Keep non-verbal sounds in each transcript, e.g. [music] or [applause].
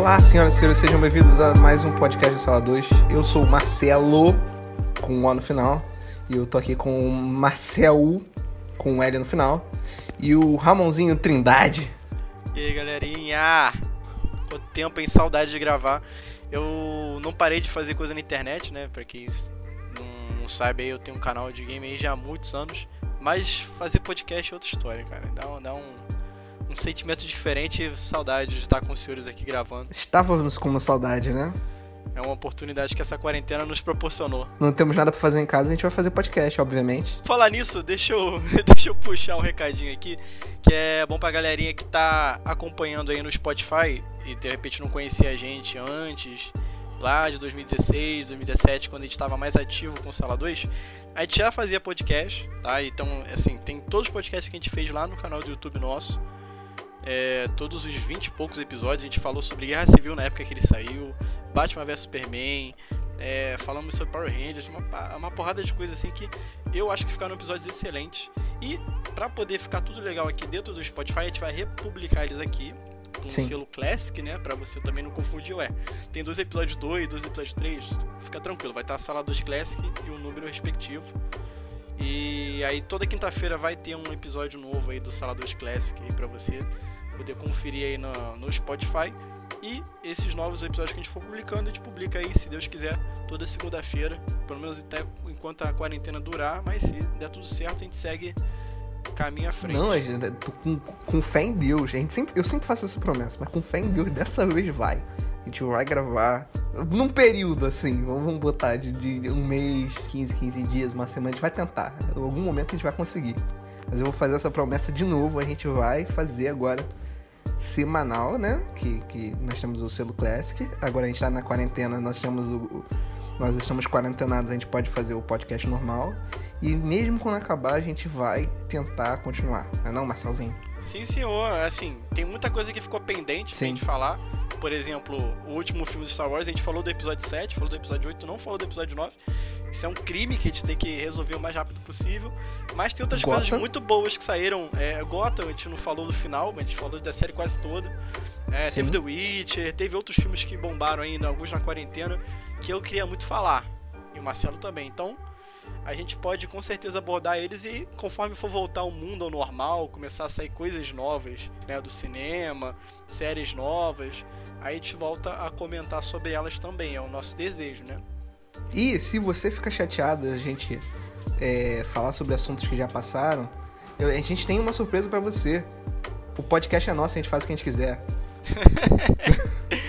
Olá, senhoras e senhores, sejam bem-vindos a mais um podcast do Sala 2. Eu sou o Marcelo, com um O no final, e eu tô aqui com o Marcel, com um L no final, e o Ramonzinho Trindade. E aí, galerinha? Quanto tempo, hein? Saudade de gravar. Eu não parei de fazer coisa na internet, né? Pra quem não, sabe eu tenho um canal de game aí já há muitos anos. Mas fazer podcast é outra história, cara. Dá, dá um, um sentimento diferente, saudade de estar com os senhores aqui gravando. Estávamos com uma saudade, né? É uma oportunidade que essa quarentena nos proporcionou. Não temos nada pra fazer em casa, a gente vai fazer podcast, obviamente. Falar nisso, [laughs] deixa eu, [laughs] deixa eu puxar um recadinho aqui, que é bom pra galerinha que tá acompanhando aí no Spotify e de repente não conhecia a gente antes, lá de 2016, 2017, quando a gente tava mais ativo com o Sala 2. A gente já fazia podcast, tá? Então, assim, tem todos os podcasts que a gente fez lá no canal do YouTube nosso. É, todos os 20 e poucos episódios a gente falou sobre Guerra Civil na época que ele saiu, Batman vs Superman, é, falamos sobre Power Rangers, uma, uma porrada de coisas assim que eu acho que ficaram episódios excelentes. E pra poder ficar tudo legal aqui dentro do Spotify, a gente vai republicar eles aqui com o Sim. selo Classic, né? Pra você também não confundir, ué. Tem dois episódios 2, dois episódios 3, fica tranquilo, vai estar a sala 2 Classic e o número respectivo. E aí toda quinta-feira vai ter um episódio novo aí do Sala 2 Classic aí pra você poder conferir aí no, no Spotify. E esses novos episódios que a gente for publicando, a gente publica aí, se Deus quiser, toda segunda-feira. Pelo menos até enquanto a quarentena durar, mas se der tudo certo, a gente segue caminho à frente. Não, gente, tô com, com fé em Deus. A gente sempre, eu sempre faço essa promessa, mas com fé em Deus, dessa vez vai. A gente vai gravar num período assim, vamos botar de, de um mês, 15, 15 dias, uma semana. A gente vai tentar. Em algum momento a gente vai conseguir. Mas eu vou fazer essa promessa de novo. A gente vai fazer agora semanal, né? Que, que nós temos o selo Classic. Agora a gente tá na quarentena, nós temos o- nós estamos quarentenados, a gente pode fazer o podcast normal. E mesmo quando acabar, a gente vai tentar continuar. Não é não, Marcelzinho? Sim, senhor. Assim, tem muita coisa que ficou pendente Sim. pra gente falar. Por exemplo, o último filme do Star Wars, a gente falou do episódio 7, falou do episódio 8, não falou do episódio 9. Isso é um crime que a gente tem que resolver o mais rápido possível. Mas tem outras coisas Gotham. muito boas que saíram. É, Gotham, a gente não falou do final, mas a gente falou da série quase toda. É, teve The Witcher, teve outros filmes que bombaram ainda, alguns na quarentena, que eu queria muito falar. E o Marcelo também. Então, a gente pode com certeza abordar eles e conforme for voltar ao mundo ao normal, começar a sair coisas novas, né, do cinema, séries novas, aí a gente volta a comentar sobre elas também, é o nosso desejo, né? E se você fica chateado a gente é, falar sobre assuntos que já passaram, eu- a gente tem uma surpresa pra você. O podcast é nosso, a gente faz o que a gente quiser. [laughs]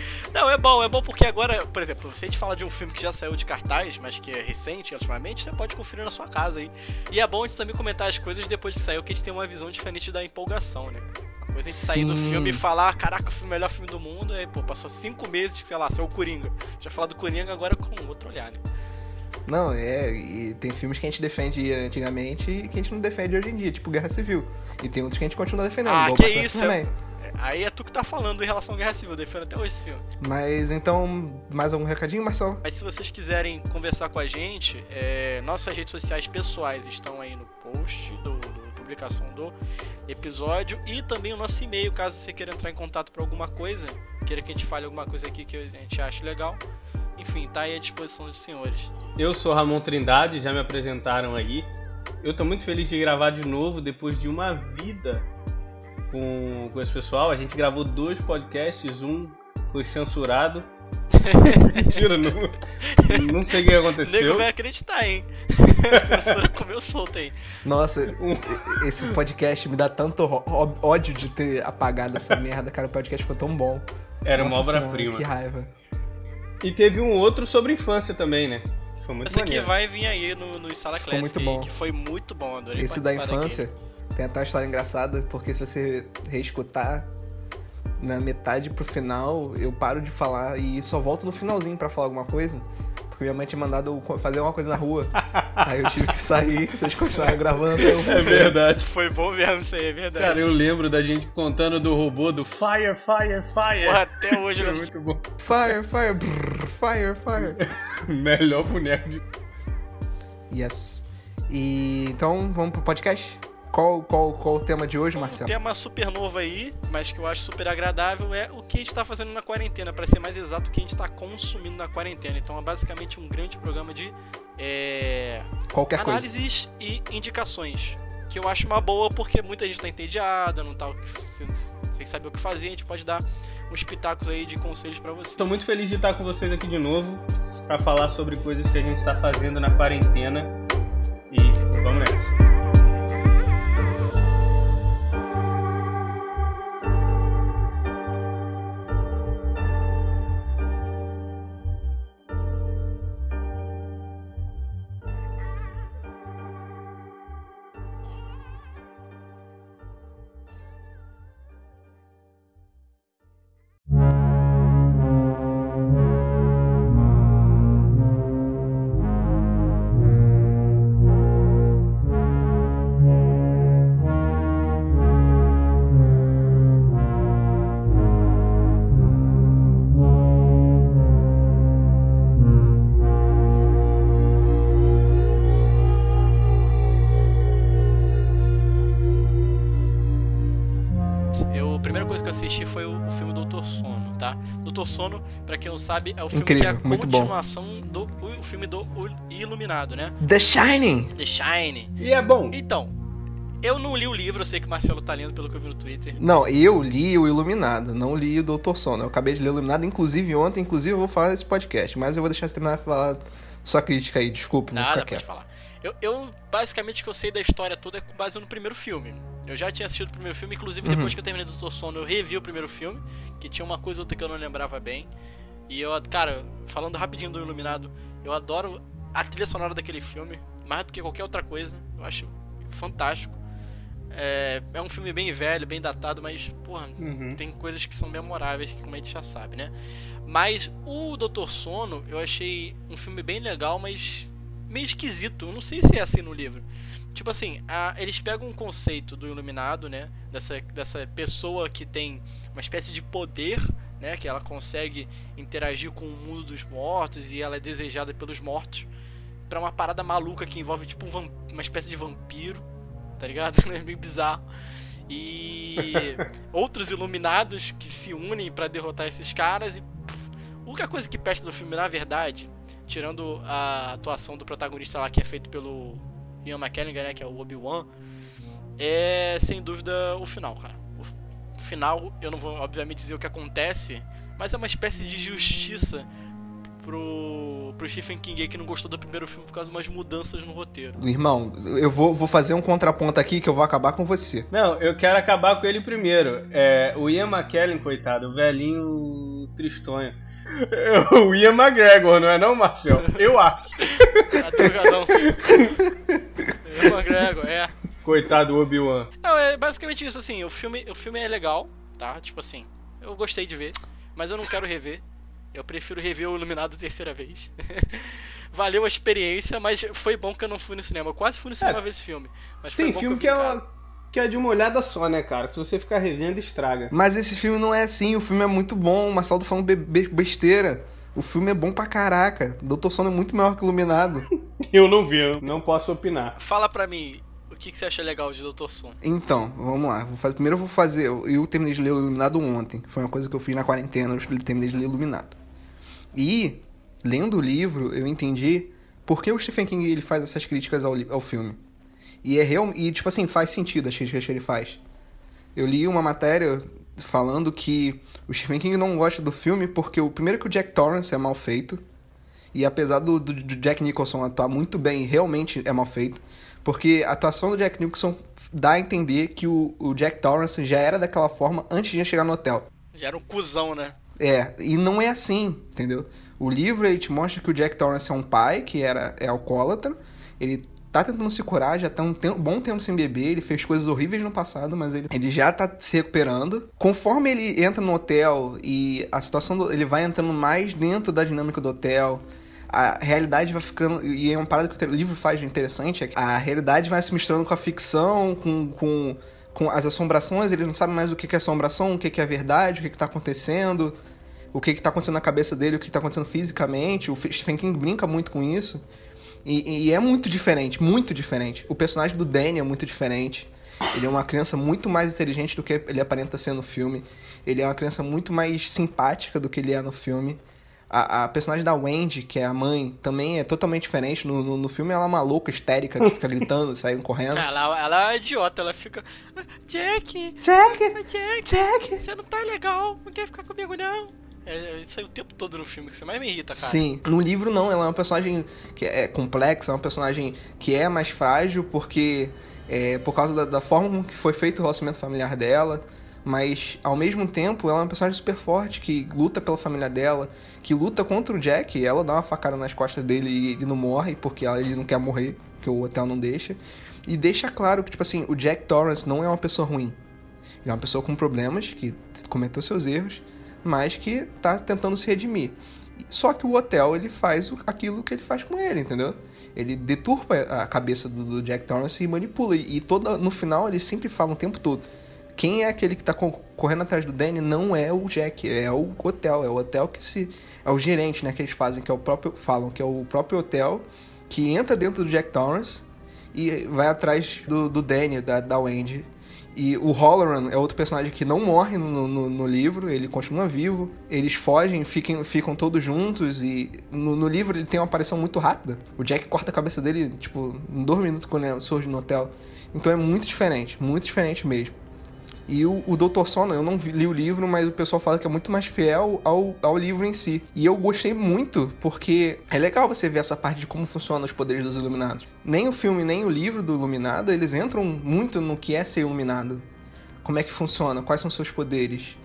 Não, é bom, é bom porque agora, por exemplo, se a gente fala de um filme que já saiu de cartaz, mas que é recente, ultimamente, você pode conferir na sua casa aí. E é bom a gente também comentar as coisas depois de sair, que a gente tem uma visão diferente da empolgação, né? Uma coisa é a gente sair do filme e falar, caraca, o melhor filme do mundo, aí, pô, passou cinco meses, sei lá, saiu o Coringa. Já falar do Coringa agora com outro olhar, né? Não, é, e tem filmes que a gente defende antigamente e que a gente não defende hoje em dia, tipo Guerra Civil. E tem outros que a gente continua defendendo, Ah, igual que isso, Superman. Aí é tu que tá falando em relação à Guerra Civil, eu defendo até hoje esse filme. Mas então, mais algum recadinho, Marcel? Mas se vocês quiserem conversar com a gente, é, nossas redes sociais pessoais estão aí no post do, do- publicação do episódio e também o nosso e-mail, caso você queira entrar em contato para alguma coisa, queira que a gente fale alguma coisa aqui que a gente ache legal. Enfim, tá aí à disposição dos senhores. Eu sou Ramon Trindade, já me apresentaram aí. Eu tô muito feliz de gravar de novo depois de uma vida com, com esse pessoal. A gente gravou dois podcasts, um foi censurado. [laughs] Mentira, não, não sei o que O nego aconteceu. vai acreditar, hein? [laughs] A censura comeu solto aí. Nossa, esse podcast me dá tanto ódio de ter apagado essa merda, cara. O podcast ficou tão bom. Era uma Nossa obra-prima. senhora, Que raiva. E teve um outro sobre infância também, né? Que foi muito Esse aqui vai vir aí no, no Sala Classic, muito aí, bom. que foi muito bom, adorei Esse da infância tem até uma história engraçada, porque se você reescutar na metade pro final, eu paro de falar e só volto no finalzinho pra falar alguma coisa. Porque minha mãe tinha mandado eu fazer uma coisa na rua. [laughs] Aí eu tive que sair, vocês continuaram gravando. Eu... É verdade. Foi bom mesmo isso aí, é verdade. Cara, eu lembro da gente contando do robô do Fire, Fire, Fire. Porra, até hoje eu é muito bom. Fire, fire, brrr, fire, fire. [laughs] Melhor boneco de Yes. E então, vamos pro podcast? Qual, qual, qual o tema de hoje, Marcelo? Um tema super novo aí, mas que eu acho super agradável é o que a gente tá fazendo na quarentena, para ser mais exato, o que a gente tá consumindo na quarentena. Então é basicamente um grande programa de é, Qualquer análises coisa. e indicações. Que eu acho uma boa porque muita gente tá entediada, não tá sem saber o que fazer, a gente pode dar uns pitacos aí de conselhos para você. Estou muito feliz de estar com vocês aqui de novo para falar sobre coisas que a gente está fazendo na quarentena. E vamos nessa. Sono, para quem não sabe, é o filme Incrível, que é a continuação do o filme do Iluminado, né? The Shining. The Shining. E é bom. Então, eu não li o livro, eu sei que o Marcelo tá lendo pelo que eu vi no Twitter. Não, eu li o Iluminado, não li o Doutor Sono. Eu acabei de ler o Iluminado, inclusive ontem, inclusive eu vou falar nesse podcast, mas eu vou deixar você terminar de falar sua crítica aí, desculpa, Nada, vou ficar quieto. Falar. Eu, eu, basicamente, o que eu sei da história toda é com base no primeiro filme. Eu já tinha assistido o primeiro filme, inclusive depois uhum. que eu terminei do Doutor Sono, eu revi o primeiro filme, que tinha uma coisa ou outra que eu não lembrava bem. E eu, cara, falando rapidinho do Iluminado, eu adoro a trilha sonora daquele filme, mais do que qualquer outra coisa. Eu acho fantástico. É, é um filme bem velho, bem datado, mas, porra, uhum. tem coisas que são memoráveis, que como a gente já sabe, né? Mas o Doutor Sono, eu achei um filme bem legal, mas meio esquisito. Eu não sei se é assim no livro. Tipo assim, a, eles pegam um conceito do iluminado, né? Dessa, dessa pessoa que tem uma espécie de poder, né? Que ela consegue interagir com o mundo dos mortos e ela é desejada pelos mortos. para uma parada maluca que envolve tipo um uma espécie de vampiro, tá ligado? [laughs] É meio bizarro. E [laughs] outros iluminados que se unem para derrotar esses caras e pff, a única coisa que presta do filme, na verdade, tirando a atuação do protagonista lá que é feito pelo Ian McKellen, né, que é o Obi-Wan, é sem dúvida o final, cara. O final, eu não vou obviamente dizer o que acontece, mas é uma espécie de justiça pro, pro Stephen King que não gostou do primeiro filme por causa de umas mudanças no roteiro. Irmão, eu vou, vou fazer um contraponto aqui que eu vou acabar com você. Não, eu quero acabar com ele primeiro. É, o Ian McKellen, coitado, o velhinho tristonho. [laughs] O Ian McGregor, não é não, Marcel? Eu acho. Advogadão. [laughs] Ian McGregor, é. Coitado do Obi-Wan. Não, é basicamente isso, assim, o filme, o filme é legal, tá? Tipo assim, eu gostei de ver, mas eu não quero rever. Eu prefiro rever o Iluminado terceira vez. [laughs] Valeu a experiência, mas foi bom que eu não fui no cinema. Eu quase fui no cinema é, ver esse filme. Mas tem filme que, que é uma que é de uma olhada só, né, cara? Se você ficar revendo, estraga. Mas esse filme não é assim, o filme é muito bom, o Marcelo tá falando be be besteira. O filme é bom pra caraca. Doutor Sono é muito melhor que Iluminado. [laughs] eu não vi, eu não posso opinar. Fala pra mim, o que, que você acha legal de Doutor Sono? Então, vamos lá. Vou fazer, primeiro eu vou fazer. Eu terminei de ler o Iluminado ontem. Foi uma coisa que eu fiz na quarentena, eu terminei de ler Iluminado. E, lendo o livro, eu entendi por que o Stephen King ele faz essas críticas ao, ao filme. E é real, e tipo assim, faz sentido as críticas que ele faz. Eu li uma matéria falando que o Stephen King não gosta do filme porque o primeiro que o Jack Torrance é mal feito. E apesar do, do, do Jack Nicholson atuar muito bem, realmente é mal feito. Porque a atuação do Jack Nicholson dá a entender que o, o Jack Torrance já era daquela forma antes de chegar no hotel. Já era um cuzão, né? É, e não é assim, entendeu? O livro ele te mostra que o Jack Torrance é um pai que era é alcoólatra, ele tá tentando se curar, já tá um bom tempo sem beber, ele fez coisas horríveis no passado, mas ele, ele já tá se recuperando. Conforme ele entra no hotel e a situação do, ele vai entrando mais dentro da dinâmica do hotel, a realidade vai ficando. E é uma parada que o livro faz de interessante: é que a realidade vai se misturando com a ficção, com, com, com as assombrações, ele não sabe mais o que é assombração, o que é verdade, o que está acontecendo, o que está acontecendo na cabeça dele, o que está acontecendo fisicamente. O Stephen King brinca muito com isso. E, e, é muito diferente, muito diferente. O personagem do Danny é muito diferente. Ele é uma criança muito mais inteligente do que ele aparenta ser no filme. Ele é uma criança muito mais simpática do que ele é no filme. A, a personagem da Wendy, que é a mãe, também é totalmente diferente. No, no, no filme ela é uma louca histérica que fica gritando, [laughs] saindo correndo. Ela, ela é idiota, ela fica. Jack! Jack! Jack! Jack! Você não tá legal, não quer ficar comigo não. É, isso aí o tempo todo no filme, que você mais me irrita, cara. Sim, no livro não, ela é uma personagem que é complexa, é uma personagem que é mais frágil, porque é, por causa da, da forma que foi feito o relacionamento familiar dela, mas ao mesmo tempo ela é uma personagem super forte que luta pela família dela, que luta contra o Jack, ela dá uma facada nas costas dele e ele não morre porque ele não quer morrer, que o hotel não deixa. E deixa claro que, tipo assim, o Jack Torrance não é uma pessoa ruim. Ele é uma pessoa com problemas, que cometeu seus erros, mas que tá tentando se redimir. Só que o hotel, ele faz aquilo que ele faz com ele, entendeu? Ele deturpa a cabeça do, Jack Torrance e manipula. E, toda, no final, ele sempre fala o tempo todo. Quem é aquele que tá correndo atrás do Danny não é o Jack, é o hotel. É o hotel que se. É o gerente, né? Que eles fazem, que é o próprio. Falam que é o próprio hotel que entra dentro do Jack Torrance e vai atrás do, do Danny, da, da Wendy. E o Holloran é outro personagem que não morre no, no, no, livro, ele continua vivo. Eles fogem, ficam, ficam todos juntos e no, no, livro ele tem uma aparição muito rápida. O Jack corta a cabeça dele, tipo, em dois minutos quando ele surge no hotel. Então é muito diferente, muito diferente mesmo. E o, o Dr. Sono, eu não vi, li o livro, mas o pessoal fala que é muito mais fiel ao, ao livro em si. E eu gostei muito, porque é legal você ver essa parte de como funcionam os poderes dos Iluminados. Nem o filme, nem o livro do Iluminado, eles entram muito no que é ser Iluminado. Como é que funciona, quais são seus poderes.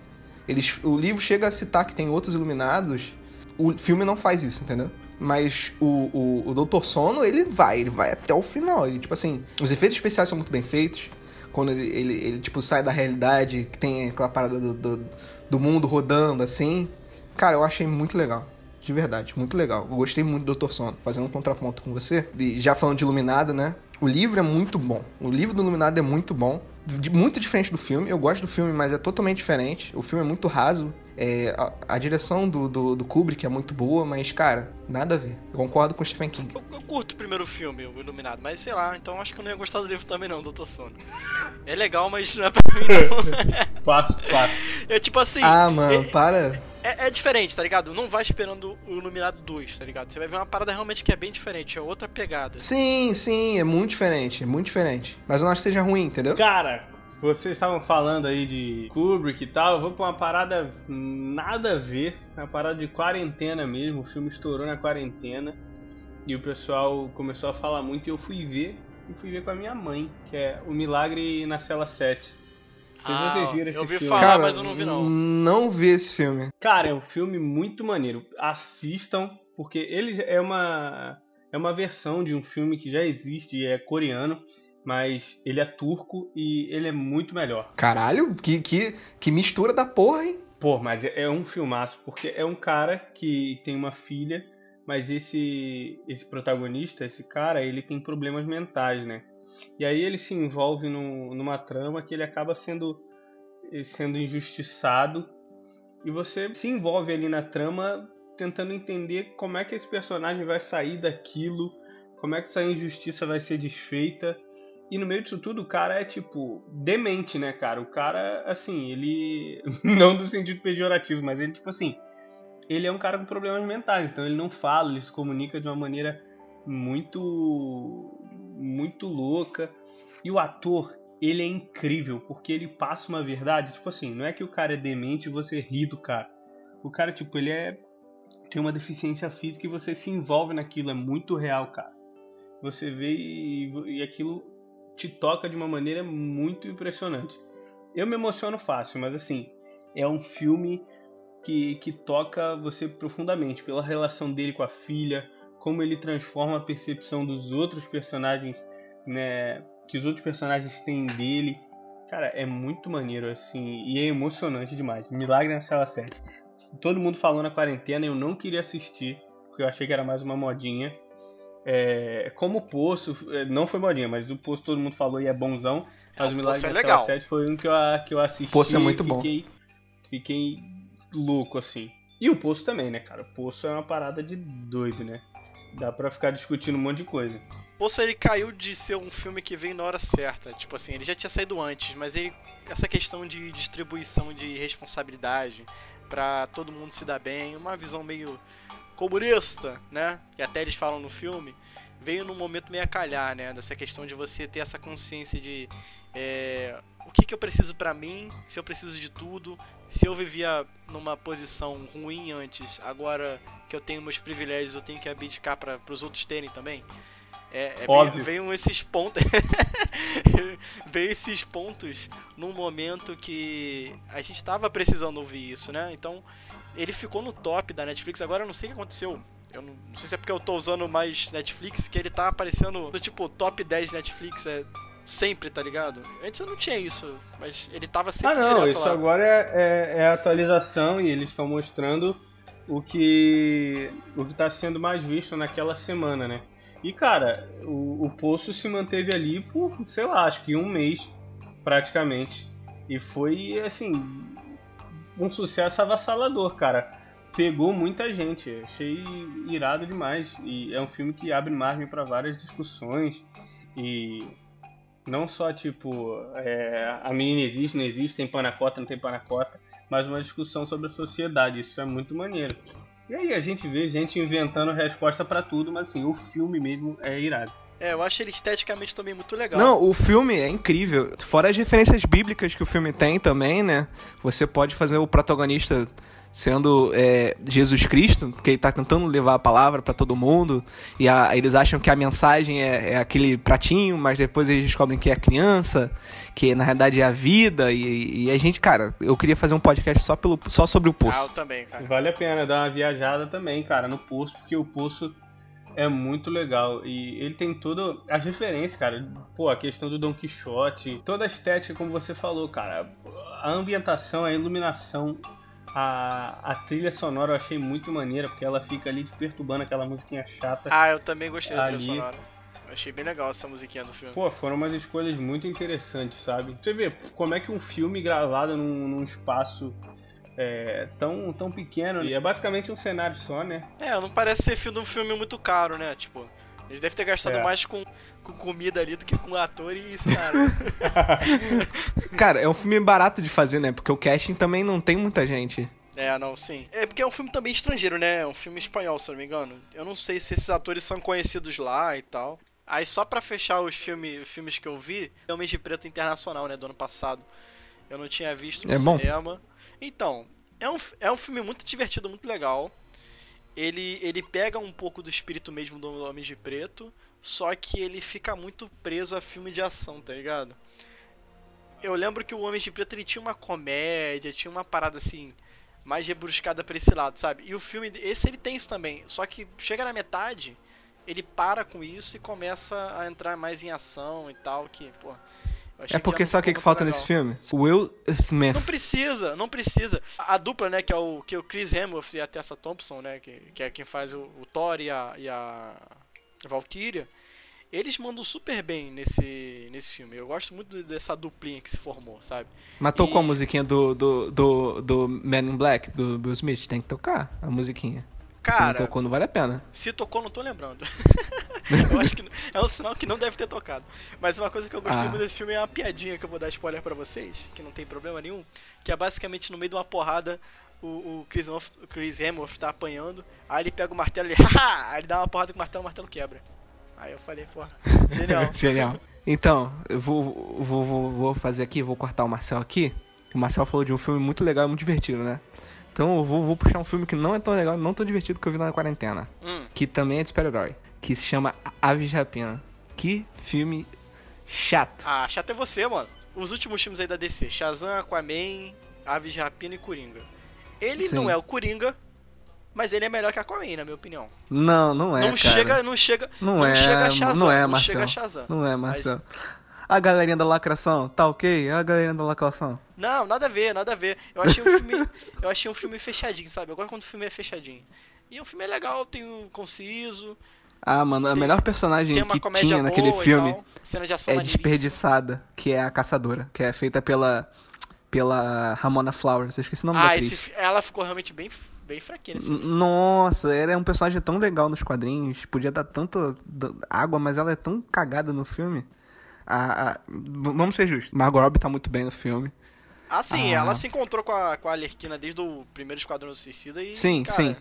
Eles, o livro chega a citar que tem outros Iluminados, o filme não faz isso, entendeu? Mas o, o, o Doutor Sono, ele vai, ele vai até o final. Ele, tipo assim, os efeitos especiais são muito bem feitos quando ele, ele, ele, tipo, sai da realidade, que tem aquela parada do, do, do, mundo rodando, assim. Cara, eu achei muito legal. De verdade, muito legal. Eu gostei muito do Dr. Sono. Fazendo um contraponto com você, e já falando de Iluminado, né? O livro é muito bom. O livro do Iluminado é muito bom. Muito diferente do filme. Eu gosto do filme, mas é totalmente diferente. O filme é muito raso. É, a, a, direção do, do, do, Kubrick é muito boa, mas, cara, nada a ver. Eu concordo com o Stephen King. Eu, eu, curto o primeiro filme, o Iluminado, mas sei lá, então acho que eu não ia gostar do livro também não, Doutor Sono. É legal, mas não é pra mim não. [laughs] Fácil, fácil. É tipo assim... Ah, mano, é, para... É, é, diferente, tá ligado? Não vai esperando o Iluminado 2, tá ligado? Você vai ver uma parada realmente que é bem diferente, é outra pegada. Sim, sim, é muito diferente, é muito diferente. Mas eu não acho que seja ruim, entendeu? Cara, vocês estavam falando aí de Kubrick e tal, eu vou pra uma parada nada a ver, uma parada de quarentena mesmo, o filme estourou na quarentena e o pessoal começou a falar muito e eu fui ver, e fui ver com a minha mãe, que é O Milagre na Cela 7. Ah, se vocês viram esse eu ouvi filme. Falar, Cara, mas eu não vi não. Não vi esse filme. Cara, é um filme muito maneiro. Assistam, porque ele é uma é uma versão de um filme que já existe, é coreano mas ele é turco e ele é muito melhor. Caralho, que, que, que mistura da porra, hein? Pô, mas é, é um filmaço, porque é um cara que tem uma filha, mas esse, esse protagonista, esse cara, ele tem problemas mentais, né? E aí ele se envolve no, numa trama que ele acaba sendo, sendo injustiçado e você se envolve ali na trama tentando entender como é que esse personagem vai sair daquilo, como é que essa injustiça vai ser desfeita. E no meio disso tudo, o cara é, tipo, demente, né, cara? O cara, assim, ele. [laughs] Não do sentido pejorativo, mas ele, tipo assim. Ele é um cara com problemas mentais, então ele não fala, ele se comunica de uma maneira muito. Muito louca. E o ator, ele é incrível, porque ele passa uma verdade, tipo assim, não é que o cara é demente e você ri do cara. O cara, tipo, ele é. tem uma deficiência física e você se envolve naquilo, é muito real, cara. Você vê e, e aquilo te toca de uma maneira muito impressionante. Eu me emociono fácil, mas assim, é um filme que, que toca você profundamente pela relação dele com a filha, como ele transforma a percepção dos outros personagens, né, que os outros personagens têm dele. Cara, é muito maneiro assim e é emocionante demais. Milagre na Sala 7. Todo mundo falou na quarentena, eu não queria assistir, porque eu achei que era mais uma modinha. É, como o Poço, é, não foi modinha, mas o Poço todo mundo falou e é bonzão. Mas é, o Milagre é da legal. 7 foi um que eu, que eu assisti. Poço é muito fiquei, bom. Fiquei louco, assim. E o Poço também, né, cara? O Poço é uma parada de doido, né? Dá pra ficar discutindo um monte de coisa. Poço ele caiu de ser um filme que veio na hora certa. Tipo assim, ele já tinha saído antes, mas ele essa questão de distribuição de responsabilidade para todo mundo se dar bem, uma visão meio comunista, né? E até eles falam no filme, veio num momento meio a calhar, né? Dessa questão de você ter essa consciência de é, o que, que eu preciso para mim, se eu preciso de tudo, se eu vivia numa posição ruim antes, agora que eu tenho meus privilégios, eu tenho que abdicar para os outros terem também. É, é Óbvio. Veio, esses pontos. [laughs] veio esses pontos num momento que a gente estava precisando ouvir isso, né? Então, ele ficou no top da Netflix. Agora eu não sei o que aconteceu. Eu não, não sei se é porque eu tô usando mais Netflix, que ele tá aparecendo no tipo top 10 Netflix. É, sempre, tá ligado? Antes eu não tinha isso, mas ele tava sempre Ah, não, isso lá. agora é, é, é atualização e eles estão mostrando o que o que está sendo mais visto naquela semana, né? E cara, o, o poço se manteve ali por, sei lá, acho que um mês praticamente. E foi assim um sucesso avassalador, cara. Pegou muita gente, achei irado demais. E é um filme que abre margem para várias discussões. E não só tipo é, a menina existe, não existe, tem panacota, não tem panacota, mas uma discussão sobre a sociedade. Isso é muito maneiro. E aí a gente vê gente inventando resposta pra tudo, mas assim, o filme mesmo é irado. É, eu acho ele esteticamente também muito legal. Não, o filme é incrível. Fora as referências bíblicas que o filme tem também, né? Você pode fazer o protagonista sendo é, Jesus Cristo, que ele tá tentando levar a palavra para todo mundo, e a, eles acham que a mensagem é, é, aquele pratinho, mas depois eles descobrem que é a criança, que na realidade é a vida, e, e a gente, cara, eu queria fazer um podcast só, pelo, só sobre o poço. Ah, eu também, cara. Vale a pena dar uma viajada também, cara, no Poço, porque o Poço é muito legal. E ele tem todas as referências, cara. Pô, a questão do Don Quixote, toda a estética, como você falou, cara. A ambientação, a iluminação, a, a trilha sonora eu achei muito maneira, porque ela fica ali te perturbando aquela musiquinha chata. Ah, eu também gostei da trilha Ali. sonora. Eu achei bem legal essa musiquinha do filme. Pô, foram umas escolhas muito interessantes, sabe? Você vê como é que um filme gravado num, num espaço é, tão, tão pequeno, e é basicamente um cenário só, né? É, não parece ser filme- um filme muito caro, né? Tipo, eles devem ter gastado É. mais com, com comida ali do que com ator e cenário. [laughs] Cara, é um filme barato de fazer, né? Porque o casting também não tem muita gente. é, não, sim. É porque é um filme também estrangeiro, né? É um filme espanhol, se eu não me engano. Eu não sei se esses atores são conhecidos lá e tal. Aí só pra fechar os filme, filmes que eu vi, Homens de Preto Internacional, né, do ano passado. Eu não tinha visto no É bom? cinema. Então, é um, é um filme muito divertido, muito legal. Ele, ele pega um pouco do espírito mesmo do Homens de Preto, só que ele fica muito preso a filme de ação, tá ligado? Eu lembro que o Homens de Preto ele tinha uma comédia, tinha uma parada assim, mais rebruscada pra esse lado, sabe? E o filme, esse ele tem isso também, só que chega na metade, ele para com isso e começa a entrar mais em ação e tal, que, pô. achei É porque sabe o que, que falta muito nesse legal. filme? Will Smith. Não precisa, não precisa. A, a dupla, né, que é o, que é o Chris Hemsworth e a Tessa Thompson, né, que, que é quem faz o, o Thor e a, e a Valkyria, eles mandam super bem nesse, nesse filme. Eu gosto muito dessa duplinha que se formou, sabe? Matou E- com a musiquinha do, do, do, do Man in Black, do Will Smith. Tem que tocar a musiquinha. Se não Cara, tocou, não vale a pena. se tocou, não tô lembrando. [laughs] eu acho que é um sinal que não deve ter tocado. Mas uma coisa que eu gostei Ah. muito desse filme é uma piadinha que eu vou dar spoiler pra vocês, que não tem problema nenhum, que é basicamente no meio de uma porrada o, o Chris, Hemsworth, o Chris Hemsworth tá apanhando, aí ele pega o martelo e [laughs] ele! Aí ele dá uma porrada com o martelo, o martelo quebra. Aí eu falei, porra, genial. [laughs] Genial. Então, eu vou, vou, vou, vou fazer aqui, vou cortar o Marcel aqui. O Marcel falou de um filme muito legal e muito divertido, né? Então eu vou, vou puxar um filme que não é tão legal, não tão divertido que eu vi na quarentena. Hum, Que também é de super-herói. Que se chama Aves de Rapina. Que filme chato. ah, chato é você, mano. Os últimos filmes aí da DC, Shazam, Aquaman, Aves de Rapina e Coringa. Ele Sim. não é o Coringa, mas ele é melhor que Aquaman, na minha opinião. Não, não é, não cara. chega, não chega, Não, não é, chega a Shazam, não é, não Marcel. chega a Shazam. Não é, Marcel. A galerinha da lacração, tá ok? A galerinha da lacração. Não, nada a ver, nada a ver. Eu achei um filme, [laughs] eu achei um filme fechadinho, sabe? Eu gosto quando o filme é fechadinho. E o filme é legal, tem um conciso, Ah, mano, a Tem- melhor personagem que tinha naquele filme tal, é desperdiçada, que é a caçadora, que é feita pela pela Ramona Flowers. Eu esqueci o nome da Ah, atriz. esse, ela ficou realmente bem, bem filme. Nossa, ela é um personagem tão legal nos quadrinhos. Podia dar tanto d- água, mas ela é tão cagada no filme. A, a- vamos ser justos. Margot Robbie tá muito bem no filme. Ah, sim, Ah. ela se encontrou com a, com a Alerquina desde o primeiro Esquadrão Suicida e. Sim, cara, sim.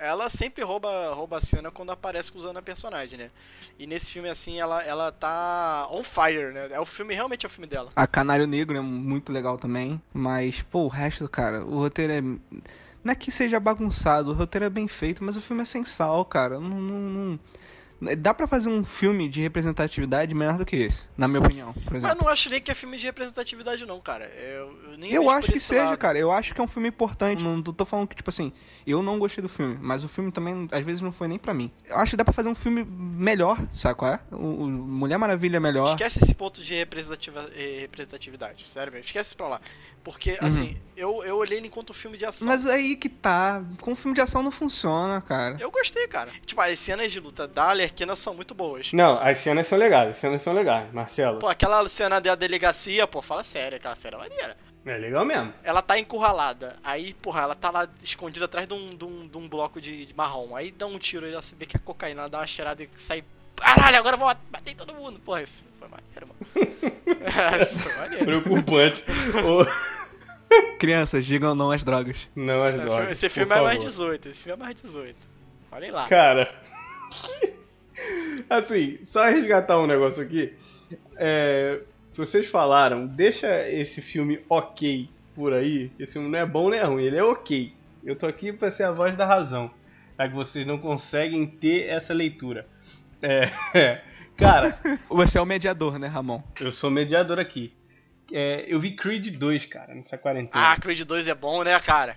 Ela sempre rouba, rouba a cena quando aparece usando a personagem, né? E nesse filme, assim, ela, ela tá on fire, né? É o filme, realmente é o filme dela. A Canário Negro é muito legal também. Mas, pô, o resto, cara, o roteiro é. Não é que seja bagunçado, o roteiro é bem feito, mas o filme é sem sal, cara. Não. não, não- Dá pra fazer um filme de representatividade melhor do que esse, na minha opinião, por Mas exemplo. eu não acho nem que é filme de representatividade, não, cara. Eu, eu Eu acho que seja, lado. cara. Eu acho que é um filme importante. Não tô falando que, tipo assim, eu não gostei do filme, mas o filme também, às vezes, não foi nem pra mim. Eu acho que dá pra fazer um filme melhor, sabe qual é? O, o Mulher Maravilha é melhor. Esquece esse ponto de eh, representatividade, sério mesmo. Esquece isso pra lá. Porque, assim, eu, eu olhei ele enquanto filme de ação. Uhum. Mas aí que tá. Com filme de ação não funciona, cara. Eu gostei, cara. Tipo, as cenas de luta da Alerquina são muito boas. Não, as cenas são legais, as cenas são legais, Marcelo. Pô, aquela cena da delegacia, pô, fala sério, aquela cena é maneira. É legal mesmo. Ela tá encurralada. Aí, porra, ela tá lá escondida atrás de um, de um, de um bloco de, de marrom. Aí dá um tiro e ela se vê que é cocaína, ela dá uma cheirada e sai. Caralho, agora eu vou bater em todo mundo. Porra, isso foi maneiro, mano. [laughs] isso foi maneiro. Preocupante. Crianças, digam não às drogas. Não, Esse, drogas. esse por filme é mais favor. 18, esse filme é mais 18. Olhem lá. Cara. [laughs] assim, só resgatar um negócio aqui. É, vocês falaram, deixa esse filme ok por aí. Esse filme não é bom nem é ruim, ele é ok. Eu tô aqui pra ser a voz da razão. Já que vocês não conseguem ter essa leitura. [laughs] É, cara, [laughs] Você é o mediador, né, Ramon? eu sou mediador aqui. É, eu vi Creed 2, cara, nessa quarentena. Ah, Creed 2 é bom, né, cara?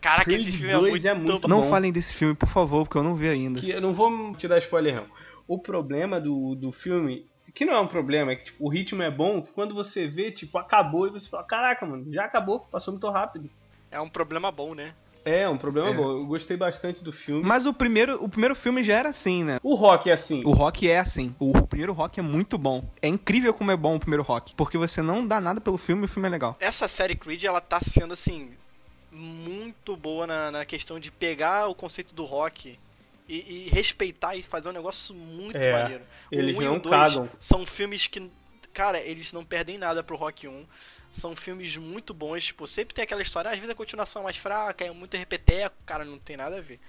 Caraca, Creed esse filme 2 é muito, é muito bom. Não falem desse filme, por favor, porque eu não vi ainda. que eu não vou te dar spoiler não. O problema do, do filme, que não é um problema, é que tipo, o ritmo é bom, que quando você vê, tipo, acabou e você fala, caraca, mano, já acabou, passou muito rápido. É um problema bom, né? É, um problema É. bom. Eu gostei bastante do filme. Mas o primeiro, o primeiro filme já era assim, né? O rock é assim. O rock é assim. O, o primeiro rock é muito bom. É incrível como é bom o primeiro rock. Porque você não dá nada pelo filme e o filme é legal. Essa série Creed, ela tá sendo, assim, muito boa na, na questão de pegar o conceito do rock e, e respeitar e fazer um negócio muito É, maneiro. eles o 1 e não o 2 cagam. São filmes que, cara, eles não perdem nada pro Rock 1. São filmes muito bons, tipo, sempre tem aquela história, às vezes a continuação é mais fraca, é muito repeteco, cara, não tem nada a ver.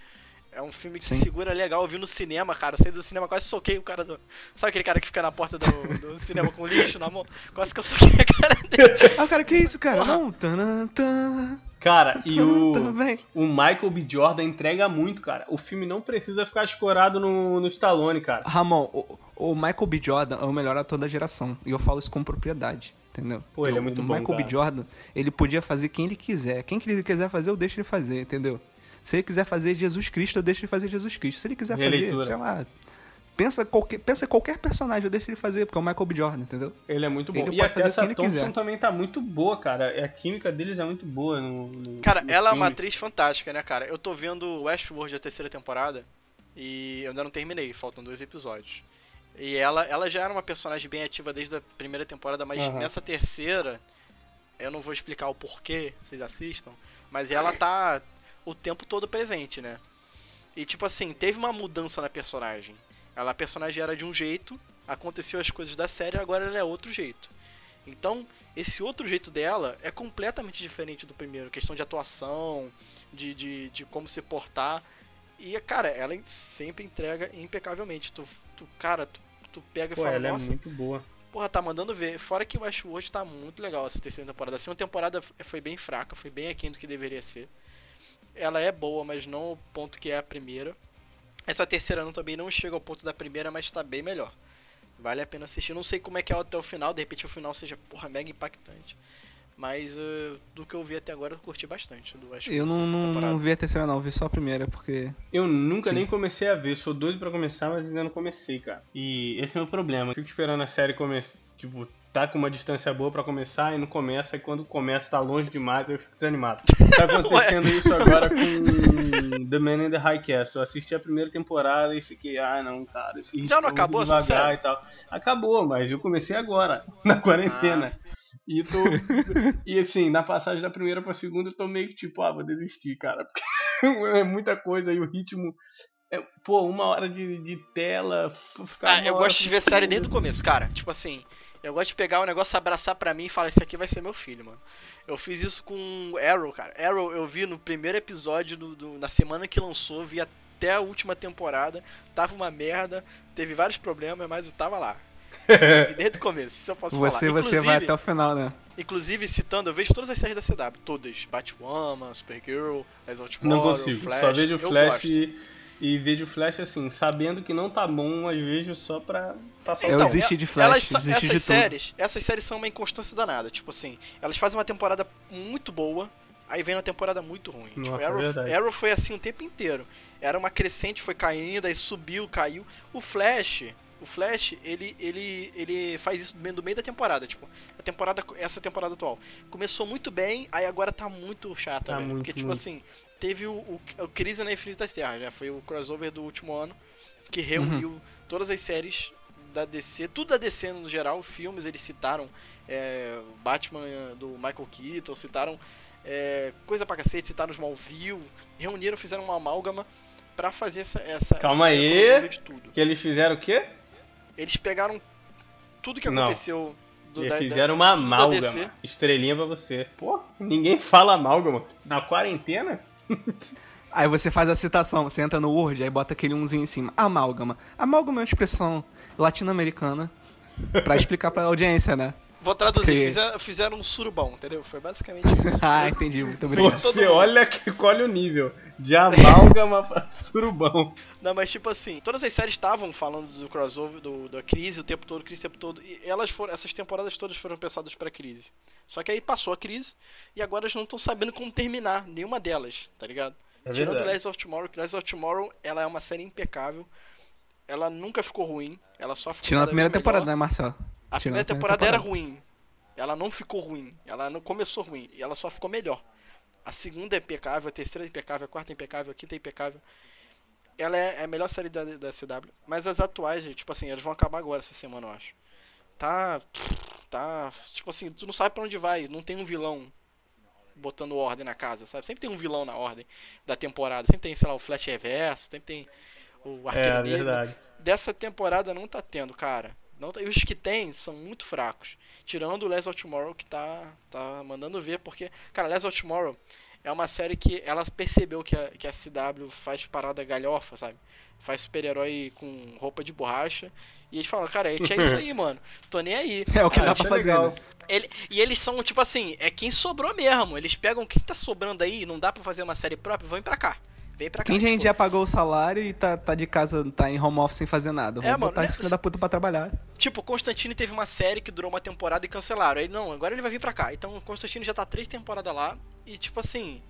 É um filme que Sim. segura legal, eu vi no cinema, cara. Eu saí do cinema, quase soquei o cara do. Sabe aquele cara que fica na porta do, do [laughs] cinema com lixo na mão? Quase que eu soquei a cara dele. Ah, cara, que isso, cara? Não. Tanã, tan, Cara, e o, o Michael B. Jordan entrega muito, cara. O filme não precisa ficar escorado no, no Stallone, cara. Ramon, o, o Michael B. Jordan é o melhor ator da geração. E eu falo isso com propriedade. Entendeu? Pô, ele é Eu- muito o bom, Michael B. Jordan, ele podia fazer quem ele quiser. Quem que ele quiser fazer, eu deixo ele fazer, entendeu? Se ele quiser fazer Jesus Cristo, eu deixo ele fazer Jesus Cristo. Se ele quiser Releitura. fazer, sei lá. Pensa qualquer, pensa qualquer personagem, eu deixo ele fazer, porque é o Michael B. Jordan, entendeu? Ele é muito bom. Ele e pode a fazer o que Tessa ele Thompson quiser. também tá muito boa, cara. A química deles é muito boa no. no- Cara, no ela é uma filme. atriz fantástica, né, cara? Eu tô vendo Westworld a terceira temporada e eu ainda não terminei, faltam dois episódios. E ela, ela já era uma personagem bem ativa desde a primeira temporada, mas Aham. nessa terceira, eu não vou explicar o porquê, vocês assistam, mas ela tá o tempo todo presente, né? E tipo assim, teve uma mudança na personagem. Ela, a personagem era de um jeito, aconteceu as coisas da série, agora ela é outro jeito. Então, esse outro jeito dela é completamente diferente do primeiro. Questão de atuação, de, de, de como se portar. E, cara, ela sempre entrega impecavelmente. Tu, tu cara, tu, tu pega e Pô, fala, ela é nossa, muito boa. porra, tá mandando ver. Fora que o Westworld tá muito legal essa terceira temporada. A segunda temporada foi bem fraca, foi bem aquém do que deveria ser. Ela é boa, mas não ao ponto que é a primeira. Essa terceira não, também não chega ao ponto da primeira, mas tá bem melhor. Vale a pena assistir. Não sei como é que é até o final, de repente o final seja, porra, mega impactante. Mas eh, do que eu vi até agora eu curti bastante do. Eu não, não, vi a terceira, não, vi só a primeira, porque. Eu nunca Sim. nem comecei a ver, sou doido pra começar, mas ainda não comecei, cara. E esse é o meu problema. Eu fico esperando a série começar, tipo, tá com uma distância boa pra começar e não começa, e quando começa tá longe demais, eu fico desanimado. [laughs] Tá acontecendo isso agora com The Man in the High Castle. Eu assisti a primeira temporada e fiquei, ah não, cara, esse Já não acabou essa devagar série? e tal. Acabou, mas eu comecei agora, [laughs] na quarentena. E tô. [laughs] e assim, na passagem da primeira pra segunda, eu tô meio que tipo, ah, vou desistir, cara. [laughs] Porque é muita coisa e o ritmo. É, pô, uma hora de, de tela. Ficar ah, eu gosto de ver série desde o começo, cara. Tipo assim, eu gosto de pegar o um negócio, abraçar pra mim e falar: Esse aqui vai ser meu filho, mano. Eu fiz isso com Arrow, cara. Arrow eu vi no primeiro episódio, do, do, na semana que lançou, vi até a última temporada. Tava uma merda, teve vários problemas, mas eu tava lá. [laughs] Desde o começo, isso eu posso você, falar. Você vai até o final, né? Inclusive, citando, eu vejo todas as séries da CW, todas. Batwoman, Supergirl, As of Tomorrow, Não consigo, Flash, só vejo Flash e, e, vejo Flash assim, sabendo que não tá bom, mas vejo só pra passar então, Eu desisti de Flash, elas, desisti essas de séries, tudo. Essas séries são uma inconstância danada, tipo assim, elas fazem uma temporada muito boa, aí vem uma temporada muito ruim. Nossa, tipo, Arrow, é Arrow foi assim o tempo inteiro. Era uma crescente, foi caindo, aí subiu, caiu. O Flash, o Flash, ele, ele, ele faz isso do meio da temporada, tipo, a temporada, essa temporada atual. Começou muito bem, aí agora tá muito chata, tá velho, muito, porque, tipo muito. assim, teve o, o, o Crise na Infinitas Terras, né, foi o crossover do último ano, que reuniu uhum. todas as séries da DC, tudo da DC no geral, filmes eles citaram é, Batman do Michael Keaton, citaram é, coisa pra cacete, citaram Smallville, reuniram, fizeram uma amálgama pra fazer essa... essa Calma essa aí, que eles fizeram o quê? Eles pegaram tudo que aconteceu do Eles fizeram da, uma amálgama. Estrelinha pra você. Pô, ninguém fala amálgama. Na quarentena? [laughs] Aí você faz a citação, você entra no Word, aí bota aquele umzinho em cima. Amálgama. Amálgama é uma expressão latino-americana pra explicar pra audiência, né? Vou traduzir, fizeram, fizeram um surubão, entendeu? Foi basicamente [laughs] isso. ah, entendi, muito obrigado. Você olha que colhe o nível de amálgama pra [laughs] surubão. Não, mas tipo assim, todas as séries estavam falando do crossover, do, da crise o tempo todo, crise o tempo todo, e elas foram, essas temporadas todas foram pensadas pra crise. Só que aí passou a crise, e agora elas não estão sabendo como terminar, nenhuma delas, tá ligado? É Tirando. Last of Tomorrow, que Last of Tomorrow, ela é uma série impecável, ela nunca ficou ruim, ela só ficou Tirando a primeira temporada, né, Marcel? A primeira temporada, temporada era ruim. Ela não ficou ruim. Ela não começou ruim. E ela só ficou melhor. A segunda é impecável, a terceira é impecável, a quarta é impecável, a quinta é impecável. Ela é a melhor série da, da CW. Mas as atuais, tipo assim, elas vão acabar agora essa semana, eu acho. Tá. Tá. Tipo assim, tu não sabe pra onde vai. Não tem um vilão botando ordem na casa, sabe? Sempre tem um vilão na ordem da temporada. Sempre tem, sei lá, o Flash Reverso, sempre tem o Arqueiro é, Negro. Verdade. Dessa temporada não tá tendo, cara. Não, e os que tem são muito fracos. Tirando o Last of Tomorrow, que tá, tá mandando ver, porque, cara, Last of Tomorrow é uma série que ela percebeu que a, que a CW faz parada galhofa, sabe? Faz super-herói com roupa de borracha. E eles falam, cara, é isso aí, [laughs] mano. Tô nem aí. É o que ah, dá pra fazer. Né? Ele, e eles são, tipo assim, é quem sobrou mesmo. Eles pegam quem tá sobrando aí, não dá pra fazer uma série própria, vão pra cá. Vem pra cá. Quem tipo... gente já pagou o salário e tá, tá de casa, tá em home office sem fazer nada. Vou é, botar mano, esse filho da puta pra trabalhar. Tipo, Constantine teve uma série que durou uma temporada e cancelaram. Aí, não, agora ele vai vir pra cá. Então, o Constantine já tá três temporadas lá. E, tipo assim,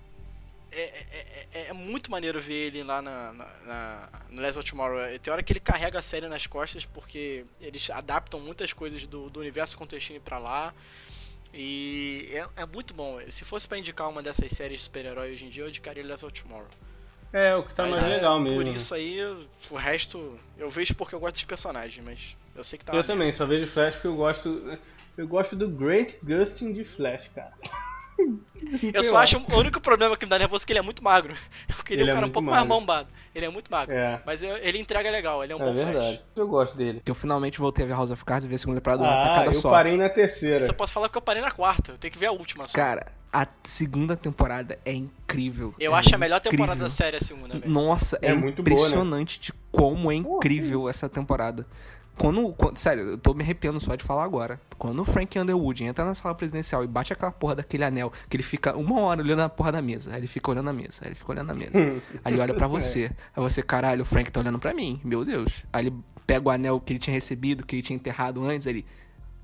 é, é, é, é, muito maneiro ver ele lá na, na, na, no Last of Tomorrow. Tem hora que ele carrega a série nas costas, porque eles adaptam muitas coisas do, do universo Constantine pra lá. E é, é muito bom. Se fosse para indicar uma dessas séries de super-herói hoje em dia, eu indicaria Last of Tomorrow. É, o que tá mas mais é, legal mesmo. Por isso aí, o resto eu vejo porque eu gosto dos personagens, mas eu sei que tá. Eu também, só vejo Flash porque eu gosto. Eu gosto do Great Gusting de Flash, cara. [laughs] Eu só acho o único problema que me dá nervoso é que ele é muito magro. [laughs] Eu queria ele um cara é um pouco magro. mais bombado. Ele é muito magro. É. Mas eu, ele entrega legal, ele é um É bom verdade. Flash. Eu gosto dele. Eu finalmente voltei a ver House of Cards e ver a segunda temporada Ah, uma tacada eu só. parei na terceira. Eu posso falar porque eu parei na quarta. Eu tenho que ver a última só. Cara, a segunda temporada é incrível. eu é acho a melhor incrível. temporada da série a segunda, velho. Nossa, é, É muito boa, né? impressionante de como é incrível que essa temporada. Quando, quando- Sério, eu tô me arrepiando só de falar agora. Quando o Frank Underwood entra na sala presidencial e bate aquela porra daquele anel, que ele fica uma hora olhando a porra da mesa. Aí ele fica olhando a mesa, aí ele fica olhando a mesa. [laughs] aí ele olha pra você. Aí você, caralho, o Frank tá olhando pra mim, meu Deus. Aí ele pega o anel que ele tinha recebido, que ele tinha enterrado antes, aí ele.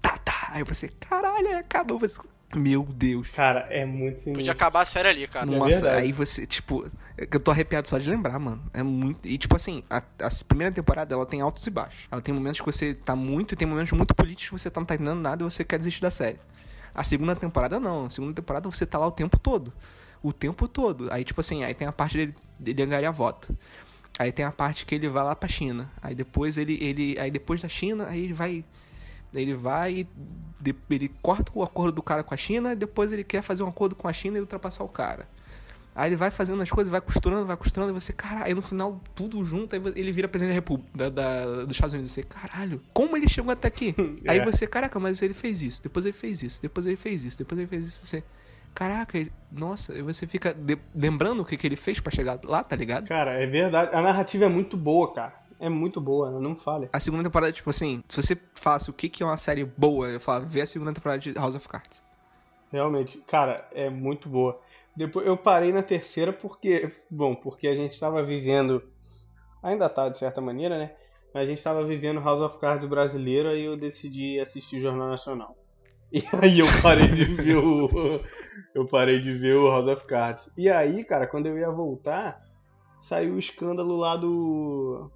Tá, tá. Aí você, caralho, aí acabou. Você, meu Deus. Cara, é muito sinistro. Podia acabar a série ali, cara. Não- Nossa, verdade. aí você, tipo, é que eu tô arrepiado só de lembrar, mano. É muito. E, tipo assim, a, a primeira temporada ela tem altos e baixos. Ela tem momentos que você tá muito, e tem momentos muito políticos que você tá não tá entendendo nada e você quer desistir da série. A segunda temporada não. A segunda temporada você tá lá o tempo todo. O tempo todo. Aí, tipo assim, aí tem a parte dele, dele angariar voto. Aí tem a parte que ele vai lá pra China. Aí depois ele. ele aí depois da China, aí ele vai. Ele vai e ele corta o acordo do cara com a China depois ele quer fazer um acordo com a China e ultrapassar o cara. Aí ele vai fazendo as coisas, vai costurando, vai costurando, e você, caralho, aí no final tudo junto, aí ele vira presidente da República, da, da- dos Estados Unidos. Você, caralho, como ele chegou até aqui? [laughs] Aí É. você, caraca, mas ele fez isso, depois ele fez isso, depois ele fez isso, depois ele fez isso. Você, caraca, ele- nossa, e você fica de- lembrando o que, que ele fez pra chegar lá, tá ligado? Cara, é verdade. A narrativa é muito boa, cara. É muito boa, ela não falha. A segunda temporada, tipo assim, se você falasse o que, que é uma série boa, eu falava, vê a segunda temporada de House of Cards. Realmente, cara, é muito boa. Depois eu parei na terceira porque, bom, porque a gente tava vivendo, ainda tá de certa maneira, né? Mas a gente tava vivendo House of Cards brasileiro, aí eu decidi assistir o Jornal Nacional. [laughs] E aí eu parei de ver o eu parei de ver o House of Cards. E aí, cara, quando eu ia voltar, saiu o escândalo lá do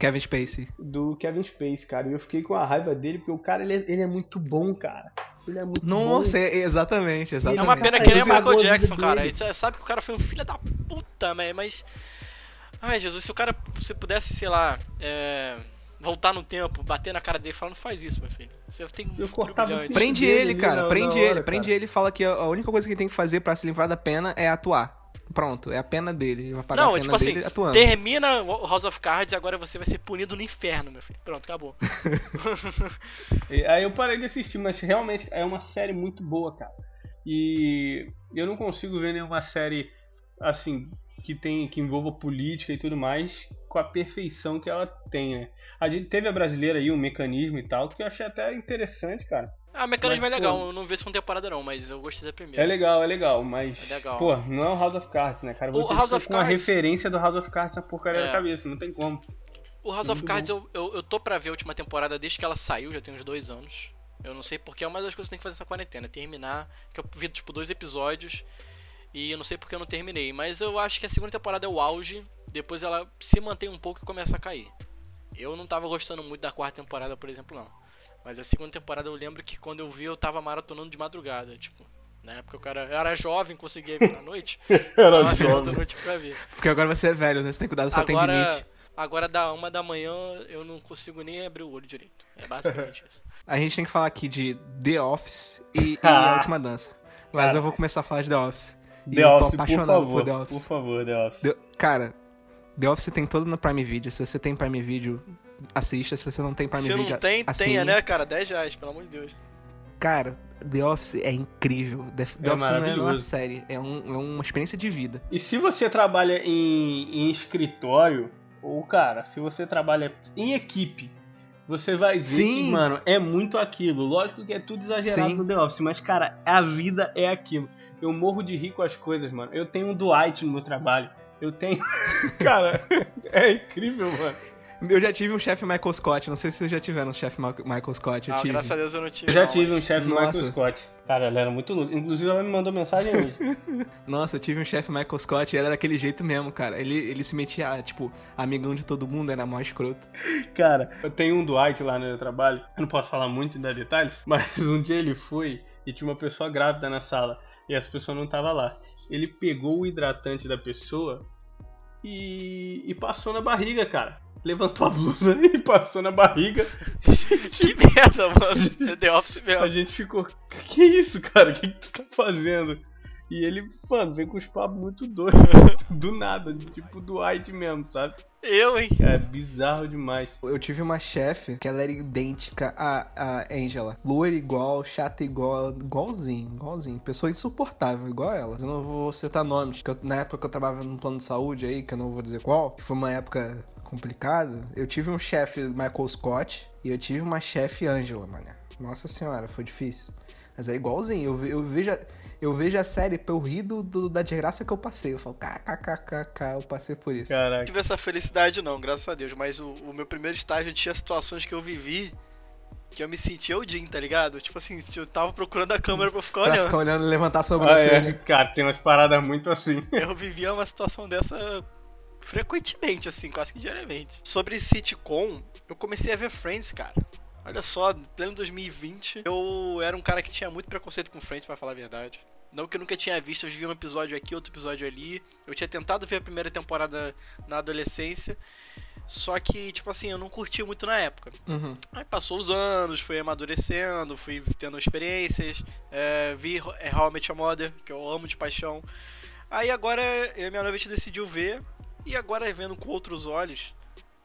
Kevin Spacey. do Kevin Space, cara. E eu fiquei com a raiva dele porque o cara ele é, ele é muito bom, cara. Ele é muito bom. Nossa, é- exatamente, É exatamente. uma pena Cara, que nem é ele Michael a Jackson, cara. dele. Você sabe que o cara foi um filho da puta, man, mas. Ai, Jesus, se o cara se pudesse, sei lá, é, voltar no tempo, bater na cara dele e falar, não faz isso, meu filho. Você tem um. Prende ele, cara. prende hora, ele, prende ele e fala que a a única coisa que ele tem que fazer pra se livrar da pena é atuar. Pronto, é a pena dele. Ele vai pagar Não, a pena tipo assim, dele atuando. termina o House of Cards e agora você vai ser punido no inferno, meu filho. Pronto, acabou. [laughs] E Aí eu parei de assistir, mas realmente é uma série muito boa, cara. E eu não consigo ver nenhuma série assim que tem que envolva política e tudo mais com a perfeição que ela tem, né? A gente teve a brasileira aí, um mecanismo e tal, que eu achei até interessante, cara. Ah, o mecanismo Mas, é legal. pô- Eu não vi a segunda temporada, não, mas eu gostei da primeira. É legal, é legal, mas É legal. pô, não é o House of Cards, né, cara? O Você House fica of com a Cards- referência do House of Cards na porcaria É. da cabeça, não tem como. O House of Muito Cards, eu, eu, eu tô pra ver a última temporada desde que ela saiu, já tem uns dois anos. Eu não sei porque é uma das coisas que tem que fazer nessa quarentena, terminar. Que eu vi, tipo, dois episódios e eu não sei porque eu não terminei. Mas eu acho que a segunda temporada é o auge, depois ela se mantém um pouco e começa a cair. Eu não tava gostando muito da quarta temporada, por exemplo, não. Mas a segunda temporada eu lembro que quando eu vi eu tava maratonando de madrugada, tipo. Na época eu era, eu era jovem, conseguia ver à noite. [laughs] Era tava jovem. noite pra ver. Porque agora você é velho, né? Você tem que cuidar da sua Agora, tendinite. agora da uma da manhã eu não consigo nem abrir o olho direito. É basicamente [laughs] isso. A gente tem que falar aqui de The Office e, e. A [laughs] Última Dança. Mas Cara. eu vou começar a falar de The Office. E The eu tô Office, por apaixonado favor, por The Office. por favor, The Office. The- Cara, The Office tem todo no Prime Video. Se você tem Prime Video, assista. Se você não tem Prime Se Video, não tem, assine. tenha, né, cara? 10 reais, pelo amor de Deus. Cara, The Office é incrível. The, The É Office não é uma série, é, um- é uma experiência de vida. E se você trabalha em, em escritório, ou cara, se você trabalha em equipe, você vai ver Sim. que, mano, é muito aquilo. Lógico que é tudo exagerado Sim. no The Office, mas, cara, a vida é aquilo. Eu morro de rir com as coisas, mano. Eu tenho um Dwight no meu trabalho. Eu tenho. [laughs] cara, [laughs] é incrível, mano. Eu já tive um chefe Michael Scott. Não sei se vocês já tiveram um chefe Ma- Michael Scott. Eu Ah, tive. graças a Deus eu não tive. Eu já não, tive um mas- chefe Nossa. Michael Scott. Cara, ele era muito louco. Inclusive, ela me mandou mensagem hoje. [laughs] Nossa, eu tive um chefe Michael Scott e era daquele jeito mesmo, cara. Ele, ele se metia, tipo, amigão de todo mundo, era mó escroto. [laughs] Cara, eu tenho um Dwight lá no meu trabalho. Eu não posso falar muito e dar detalhes, [laughs] mas um dia ele foi e tinha uma pessoa grávida na sala e essa pessoa não tava lá. Ele pegou o hidratante da pessoa e, e passou na barriga, cara. Levantou a blusa [laughs] e passou na barriga. [laughs] Que merda, mano. [laughs] É The Office A mesmo. gente ficou, que isso, cara? O que, que tu tá fazendo? E ele, mano, veio com os papos muito doidos. Do nada, tipo Dwight mesmo, sabe? Eu, hein? É bizarro demais. Eu tive uma chefe que ela era idêntica à, à Angela. Loira igual, chata igual, igualzinho, igualzinho. Pessoa insuportável, igual ela. Eu não vou citar nomes, que eu- na época que eu trabalhava num plano de saúde aí, que eu não vou dizer qual, que foi uma época complicada, eu tive um chefe Michael Scott e eu tive uma chefe Angela, mano. Nossa senhora, foi difícil. Mas é igualzinho, eu, eu vejo... a- Eu vejo a série pra eu rir do, do- da desgraça que eu passei. Eu falo, kkkk, eu passei por isso. Não Caraca. tive essa felicidade, não, graças a Deus. Mas o, o meu primeiro estágio tinha situações que eu vivi que eu me sentia o Jim, tá ligado? Tipo assim, eu tava procurando a câmera pra eu ficar Pra olhando. ficar olhando e levantar a Ah, sobrancelha. é. Cara, tem umas paradas muito assim. Eu vivia uma situação dessa frequentemente, assim, quase que diariamente. Sobre sitcom, eu comecei a ver Friends, cara. Olha só, pleno 2020, eu era um cara que tinha muito preconceito com Friends, pra falar a verdade. Não que eu nunca tinha visto, eu vi um episódio aqui, outro episódio ali. Eu tinha tentado ver a primeira temporada na adolescência. Só que, tipo assim, eu não curti muito na época. Uhum. Aí passou os anos, fui amadurecendo, fui tendo experiências, é, vi é, How I Met Your Mother, que eu amo de paixão. Aí agora eu e minha noiva decidiu ver. E agora vendo com outros olhos.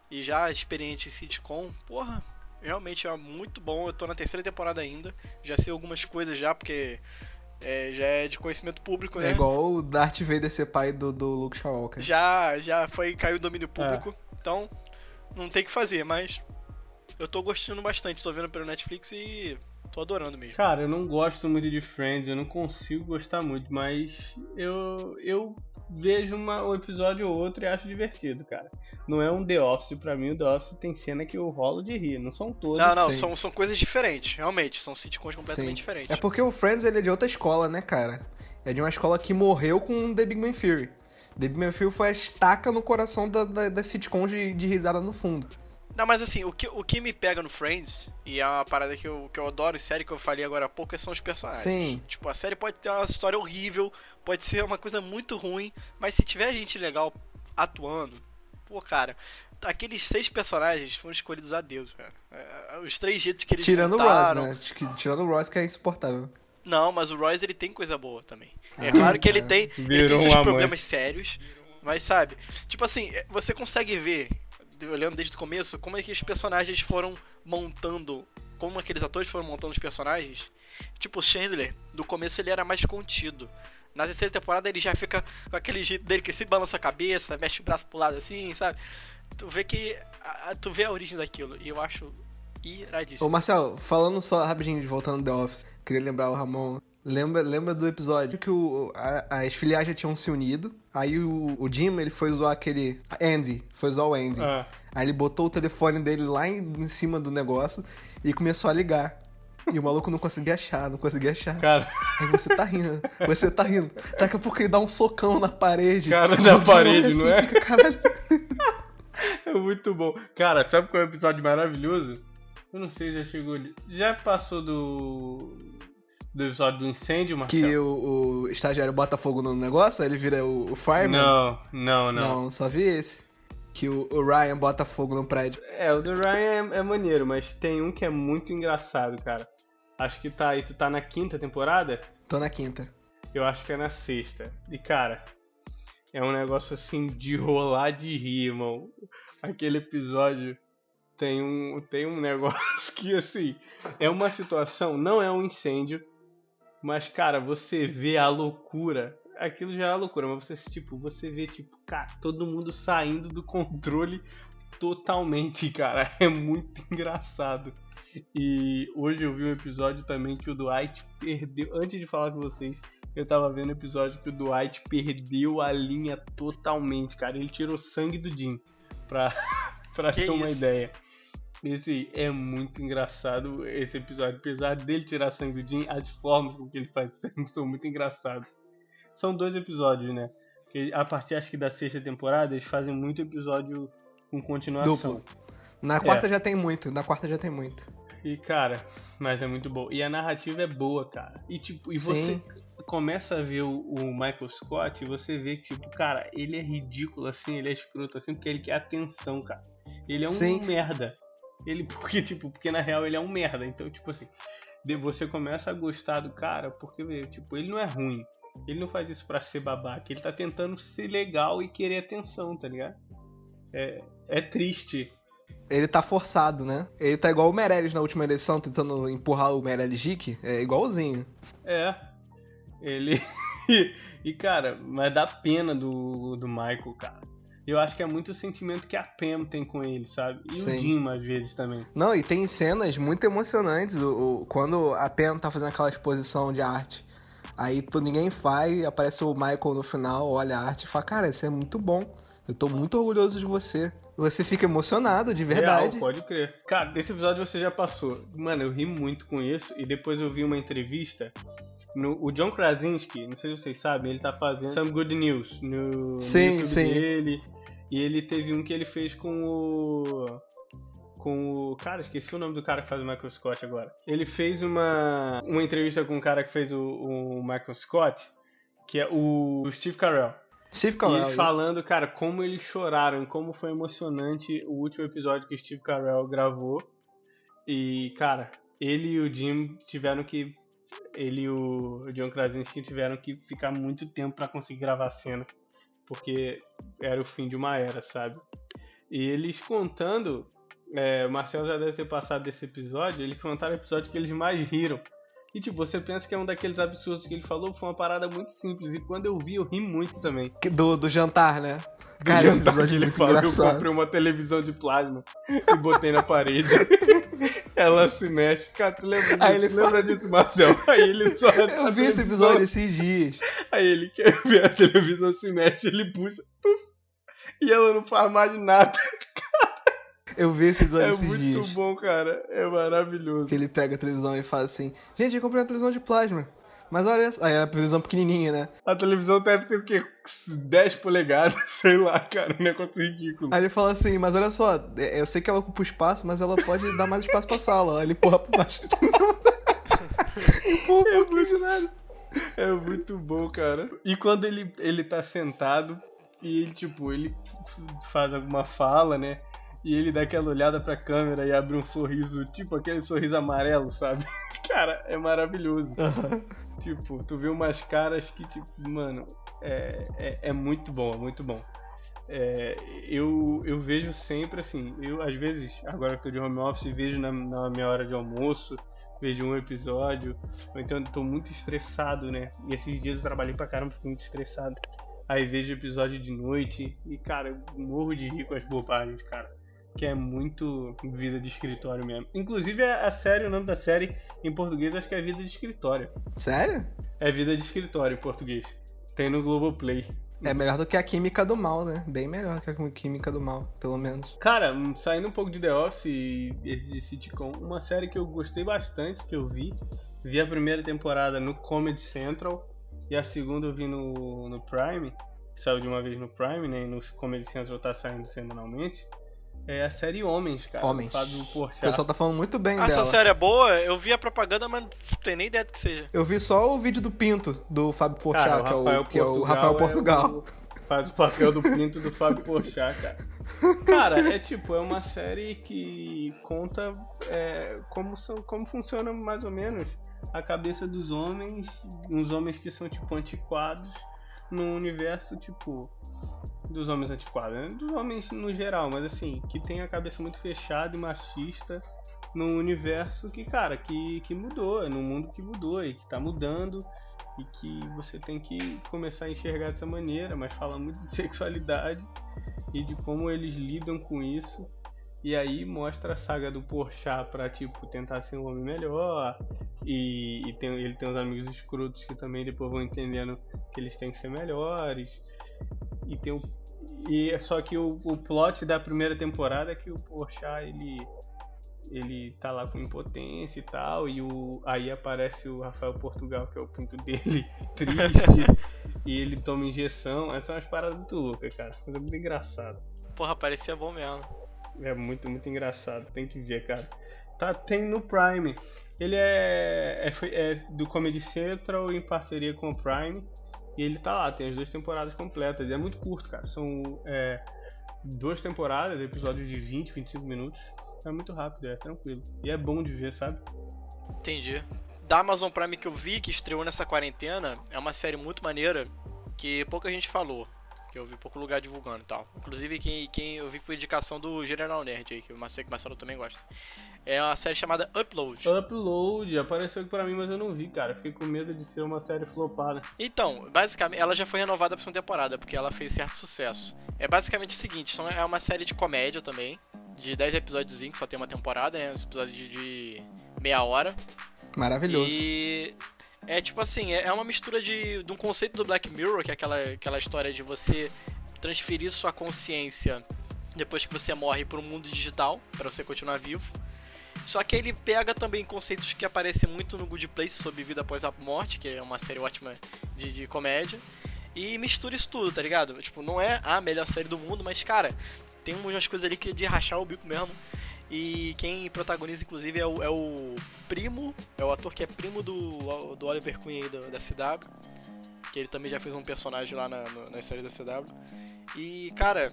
E já experiente em sitcom, porra, realmente é muito bom. Eu tô na terceira temporada ainda. Já sei algumas coisas já, porque é, já é de conhecimento público, né? É igual o Darth Vader ser pai do, do Luke Skywalker. Já, já foi, caiu o domínio público. Então, não tem o que fazer, mas eu tô gostando bastante. Tô vendo pelo Netflix e tô adorando mesmo. Cara, eu não gosto muito de Friends, eu não consigo gostar muito, mas eu, eu vejo uma, um episódio ou outro e acho divertido, cara. Não é um The Office pra mim, o The Office tem cena que eu rolo de rir, não são todos. Não, não, são, são coisas diferentes, realmente. São sitcoms completamente Sim. diferentes. É porque o Friends ele é de outra escola, né, cara? É de uma escola que morreu com The Big Bang Theory. The Big Bang Theory foi a estaca no coração da, da, das sitcoms de, de risada no fundo. Não, mas assim, o que, o que me pega no Friends, e é uma parada que eu, que eu adoro série que eu falei agora há pouco, são os personagens. Sim. Tipo, a série pode ter uma história horrível, pode ser uma coisa muito ruim, mas se tiver gente legal atuando, pô, cara, aqueles seis personagens foram escolhidos a Deus, cara. É, Os três jeitos que eles Tirando o Ross, montaram. né? Tirando o Ross, que é insuportável. Não, mas o Royce ele tem coisa boa também. É claro que ele tem, ele tem Virou seus um problemas amante. sérios, mas sabe? Tipo assim, é, você consegue ver, olhando desde o começo, como é que os personagens foram montando, como aqueles atores foram montando os personagens. Tipo, o Chandler, no começo ele era mais contido. Na terceira temporada ele já fica com aquele jeito dele que se balança a cabeça, mexe o braço pro lado assim, sabe? Tu vê que. a- tu vê a origem daquilo. E eu acho iradíssimo. Ô, Marcel, falando só rapidinho, voltando do The Office, queria lembrar o Ramon. Lembra, lembra do episódio que o, a- as filiais já tinham se unido. Aí o, o Jim, ele foi zoar aquele. Andy, foi zoar o Andy. Ah, Aí ele botou o telefone dele lá em, em cima do negócio e começou a ligar. E o maluco não conseguia achar, não conseguia achar. cara, Aí você tá rindo, você tá rindo. Daqui a pouco ele dá um socão na parede. Cara, na parede, olha não é? Fica, caralho. [laughs] é muito bom. Cara, sabe qual é o episódio maravilhoso? Eu não sei, já chegou ali. Já passou do. Do episódio do incêndio, Marcelo? Que o, o estagiário bota fogo no negócio, ele vira o, o fireman. Não, não, não. Não, só vi esse. Que o, o Ryan bota fogo no prédio. É, o do Ryan é, é maneiro, mas tem um que é muito engraçado, cara. Acho que tá aí, tu tá na quinta temporada? Tô na quinta. Eu acho que é na sexta. E cara, é um negócio assim de rolar de rir, irmão. Aquele episódio tem um, tem um [laughs] negócio que assim, é uma situação, não é um incêndio, mas cara, você vê a loucura. Aquilo já é loucura, mas você tipo, você vê tipo, cara, todo mundo saindo do controle totalmente, cara. [laughs] É muito engraçado. E hoje eu vi um episódio também que o Dwight perdeu. Antes de falar com vocês, eu tava vendo um episódio que o Dwight perdeu a linha totalmente, cara. Ele tirou sangue do Jim pra, [laughs] pra Que ter uma isso? ideia. Esse é muito engraçado, esse episódio. Apesar dele tirar sangue do Jim, as formas com que ele faz sangue são muito engraçados. São dois episódios, né? Que a partir acho que da sexta temporada, eles fazem muito episódio com continuação. Duplo. Na quarta já tem muito, na quarta já tem muito. E cara, mas é muito bom. E a narrativa é boa, cara. E tipo, e você começa a ver o, o Michael Scott e você vê que, tipo, cara, ele é ridículo assim, ele é escroto assim, porque ele quer atenção, cara. Ele é um Sim. merda. Ele, [laughs] porque, tipo, porque na real ele é um merda. Então, tipo assim, de- você começa a gostar do cara porque, tipo, ele não é ruim. Ele não faz isso pra ser babaca. Ele tá tentando ser legal e querer atenção, tá ligado? É, é triste. Ele tá forçado, né? Ele tá igual o Meirelles na última eleição, tentando empurrar o Meirelles Gic. É igualzinho. É. Ele. [laughs] e, cara, mas dá pena do, do Michael, cara. Eu acho que é muito o sentimento que a Pam tem com ele, sabe? E Sim. o Jim, às vezes, também. Não, e tem cenas muito emocionantes. O, o- quando a Pen tá fazendo aquela exposição de arte. Aí tu, ninguém faz, aparece o Michael no final, olha a arte e fala, cara, isso é muito bom. Eu tô muito orgulhoso de você. Você fica emocionado, de verdade. Real, pode crer. Cara, desse episódio você já passou. Mano, eu ri muito com isso. E depois eu vi uma entrevista. No, o John Krasinski, não sei se vocês sabem, ele tá fazendo Some Good News no, no Sim, YouTube sim. dele. E ele teve um que ele fez com o. Com o. Cara, esqueci o nome do cara que faz o Michael Scott agora. Ele fez uma, uma entrevista com um cara que fez o, o Michael Scott, que é o Steve Carell. Steve E Carell. eles isso. falando, cara, como eles choraram, como foi emocionante o último episódio que o Steve Carell gravou. E, cara, ele e o Jim tiveram que ele e o John Krasinski tiveram que ficar muito tempo para conseguir gravar a cena, porque era o fim de uma era, sabe? E eles contando, é, o Marcel já deve ter passado desse episódio, eles contaram o episódio que eles mais riram. E tipo, você pensa que é um daqueles absurdos que ele falou, foi uma parada muito simples. E quando eu vi, eu ri muito também. Do, do jantar, né? Do Cara, jantar que ele falou que eu comprei uma televisão de plasma e botei na parede. [laughs] Ela se mexe. Cara, tu lembra disso? Aí ele lembra disso, Marcel? Aí ele só. [laughs] Eu vi esse episódio esses dias. Aí ele quer ver a televisão se mexe, ele puxa. Tuf, e ela não faz mais nada. Eu vi esse episódio é esses dias. É muito bom, cara. É maravilhoso. Que ele pega a televisão e faz assim: Gente, eu comprei uma televisão de plasma. Mas olha, aí é a televisão pequenininha, né? A televisão deve ter o quê? 10 polegadas, [laughs] sei lá, cara, um negócio ridículo. Aí ele fala assim, mas olha só, é, eu sei que ela ocupa espaço, mas ela pode dar mais espaço pra sala. Aí ele porra pra baixo. [laughs] Empurra é muito, nada. É muito bom, cara. E quando ele, ele tá sentado e ele, tipo, ele faz alguma fala, né? E ele dá aquela olhada pra câmera e abre um sorriso, tipo aquele sorriso amarelo, sabe? [laughs] Cara, é maravilhoso. Uhum. Tipo, tu vê umas caras que, tipo, mano, é, é, é muito bom, é muito bom. É, eu, eu vejo sempre assim, eu às vezes, agora que tô de home office, vejo na, na minha hora de almoço, vejo um episódio, ou então tô muito estressado, né? E esses dias eu trabalhei pra caramba, fico muito estressado. Aí vejo episódio de noite e, cara, eu morro de rir com as bobagens, cara que é muito vida de escritório mesmo. Inclusive a série, o nome da série em português acho que é Vida de Escritório. Sério? É Vida de Escritório em português. Tem no Globoplay. É melhor do que a Química do Mal, né? Bem melhor que a Química do Mal, pelo menos. Cara, saindo um pouco de The Office e esse de sitcom, uma série que eu gostei bastante, que eu vi. Vi a primeira temporada no Comedy Central e a segunda eu vi no, no Prime. Saiu de uma vez no Prime, né? E no Comedy Central tá saindo semanalmente é a série Homens, cara. Homens. O pessoal tá falando muito bem ah, dela. Essa série é boa? Eu vi a propaganda, mas não tenho nem ideia do que seja. Eu vi só o vídeo do Pinto, do Fábio Porchat, que, é o, que é o Rafael Portugal. É o, faz o papel do Pinto do Fábio Porchat, cara. Cara, é tipo, é uma série que conta é, como, são, como funciona mais ou menos a cabeça dos homens, uns homens que são tipo antiquados num universo tipo dos homens antiquados, né? dos homens no geral, mas assim, que tem a cabeça muito fechada e machista num universo que, cara, que, que mudou, é num mundo que mudou e que tá mudando e que você tem que começar a enxergar dessa maneira, mas fala muito de [laughs] sexualidade e de como eles lidam com isso. E aí mostra a saga do Porchat pra, tipo, tentar ser um homem melhor. E, e tem, ele tem uns amigos escrotos que também depois vão entendendo que eles têm que ser melhores. E tem o. E é só que o, o plot da primeira temporada é que o Porchat ele ele tá lá com impotência e tal, e o, aí aparece o Rafael Portugal, que é o pinto dele, [laughs] triste, e ele toma injeção. Essas são umas paradas muito loucas, cara. Coisa muito engraçada. Porra, parecia bom mesmo. É muito, muito engraçado. Tem que ver, cara. Tá, tem no Prime. Ele é, é, é do Comedy Central em parceria com o Prime. E ele tá lá, tem as duas temporadas completas. E é muito curto, cara. São é, duas temporadas, episódios de 20, 25 minutos. É muito rápido, é tranquilo. E é bom de ver, sabe? Entendi. Da Amazon Prime que eu vi, que estreou nessa quarentena, é uma série muito maneira que pouca gente falou. Que eu vi pouco lugar divulgando e tal. Inclusive, quem, quem eu vi por indicação do General Nerd aí, que eu sei que o Marcelo também gosta. É uma série chamada Upload. Upload, apareceu aqui pra mim, mas eu não vi, cara. Fiquei com medo de ser uma série flopada. Então, basicamente, ela já foi renovada pra segunda temporada, porque ela fez certo sucesso. É basicamente o seguinte: é uma série de comédia também, de 10 episódios, que só tem uma temporada, né? Um episódio de, de meia hora. Maravilhoso. E é tipo assim, é, é uma mistura de, de um conceito do Black Mirror, que é aquela, aquela história de você transferir sua consciência depois que você morre para o mundo digital, para você continuar vivo. Só que ele pega também conceitos que aparecem muito no Good Place sobre vida após a morte, que é uma série ótima de, de comédia, e mistura isso tudo, tá ligado? Tipo, não é a melhor série do mundo, mas cara, tem umas coisas ali que é de rachar o bico mesmo. E quem protagoniza, inclusive, é o, é o primo, é o ator que é primo do, do Oliver Queen aí, do, da CW. Que ele também já fez um personagem lá na, na série da CW. E, cara,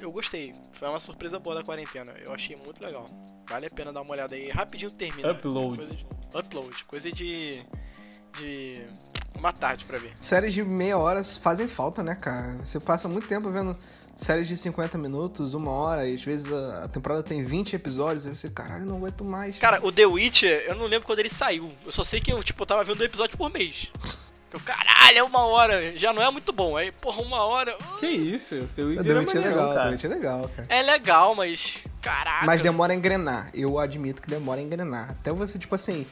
eu gostei. Foi uma surpresa boa da quarentena. Eu achei muito legal. Vale a pena dar uma olhada aí. Rapidinho termina. Upload. Coisa de, upload. Coisa de de uma tarde pra ver. Séries de meia hora fazem falta, né, cara? Você passa muito tempo vendo séries de 50 minutos, uma hora, e às vezes a temporada tem 20 episódios, e você, caralho, não aguento mais. Cara, o The Witcher, eu não lembro quando ele saiu. Eu só sei que eu, tipo, tava vendo um episódio por mês. [laughs] Eu, caralho, é uma hora. Já não é muito bom. Aí, porra, uma hora. Que isso? The Witcher, The Witcher é, maneiro, legal, cara. The Witcher é legal, cara. É legal, mas. Caraca. Mas demora a engrenar. Eu admito que demora a engrenar. Até você, tipo assim,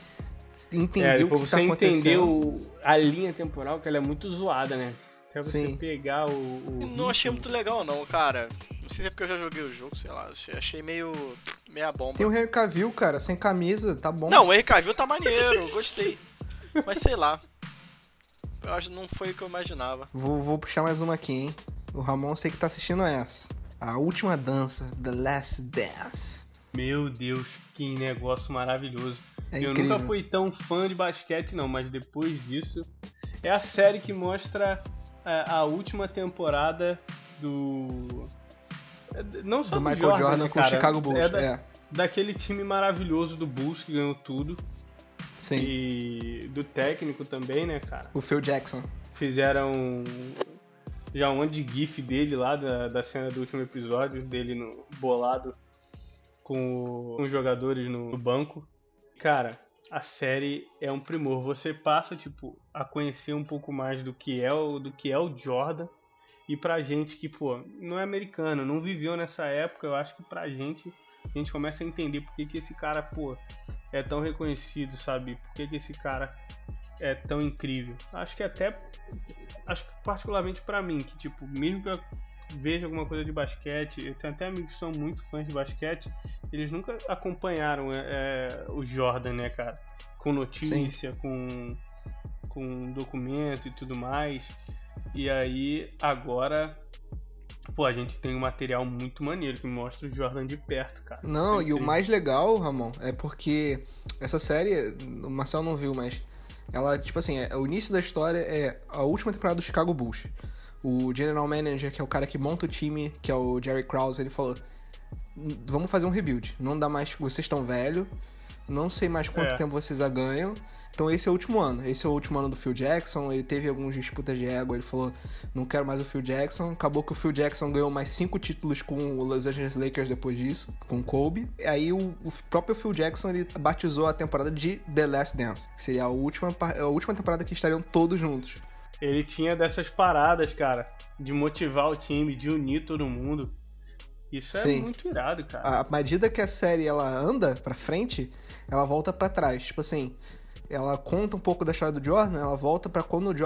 entender É, o depois que você tá entender acontecendo. o- a linha temporal, que ela é muito zoada, né? Até você Sim. pegar o. o Não achei muito legal, não, cara. Não sei se é porque eu já joguei o jogo, sei lá. achei- Achei meio. meia bomba. Tem o Henry Cavill, cara, sem camisa, tá bom. Não, o Henry Cavill tá maneiro, gostei. Mas sei lá. Eu acho que não foi o que eu imaginava. Vou, vou puxar mais uma aqui, hein? O Ramon sei que tá assistindo essa. A última dança, The Last Dance. Meu Deus, que negócio maravilhoso. É eu nunca fui tão fã de basquete, não, mas depois disso. É a série que mostra a, a última temporada do. Não só do do, Michael Jordan, né, com o cara? Chicago Bulls. É da- É, daquele time maravilhoso do Bulls que ganhou tudo. sim. E do técnico também, né, cara? O Phil Jackson. Fizeram já um monte de gif dele lá da, da cena do último episódio, dele no bolado com, o- com os jogadores no, no banco. Cara, a série é um primor. Você passa, tipo, a conhecer um pouco mais do que é o, do que é o Jordan. E pra gente que, pô, não é americano, não viveu nessa época, eu acho que pra gente, a gente começa a entender por que, que esse cara, pô, é tão reconhecido, sabe? Por que, que esse cara é tão incrível. Acho que até. Acho que particularmente pra mim, que tipo, mesmo que eu veja alguma coisa de basquete, eu tenho até amigos que são muito fãs de basquete, eles nunca acompanharam é, é, o Jordan, né, cara? Com notícia, com, com documento e tudo mais. E aí, agora. Pô, a gente tem um material muito maneiro que mostra o Jordan de perto, cara. Não, É e o mais legal, Ramon, é porque essa série, o Marcel não viu, mas ela, tipo assim, é, o início da história é a última temporada do Chicago Bulls. O general manager, que é o cara que monta o time, que é o Jerry Krause, ele falou: "Vamos fazer um rebuild. Não dá mais, vocês estão velho, não sei mais quanto É. tempo vocês a ganham. Então esse é o último ano. Esse é o último ano do Phil Jackson. Ele teve algumas disputas de ego. Ele falou: não quero mais o Phil Jackson. Acabou que o Phil Jackson ganhou mais cinco títulos com o Los Angeles Lakers depois disso, com o Kobe. Aí o, o próprio Phil Jackson ele batizou a temporada de The Last Dance, que seria a última, a última temporada que estariam todos juntos. Ele tinha dessas paradas, cara, de motivar o time, de unir todo mundo. Isso é Sim. muito irado, cara. À medida que a série ela anda pra frente, ela volta pra trás. Tipo assim, ela conta um pouco da história do Jordan, ela volta pra quando o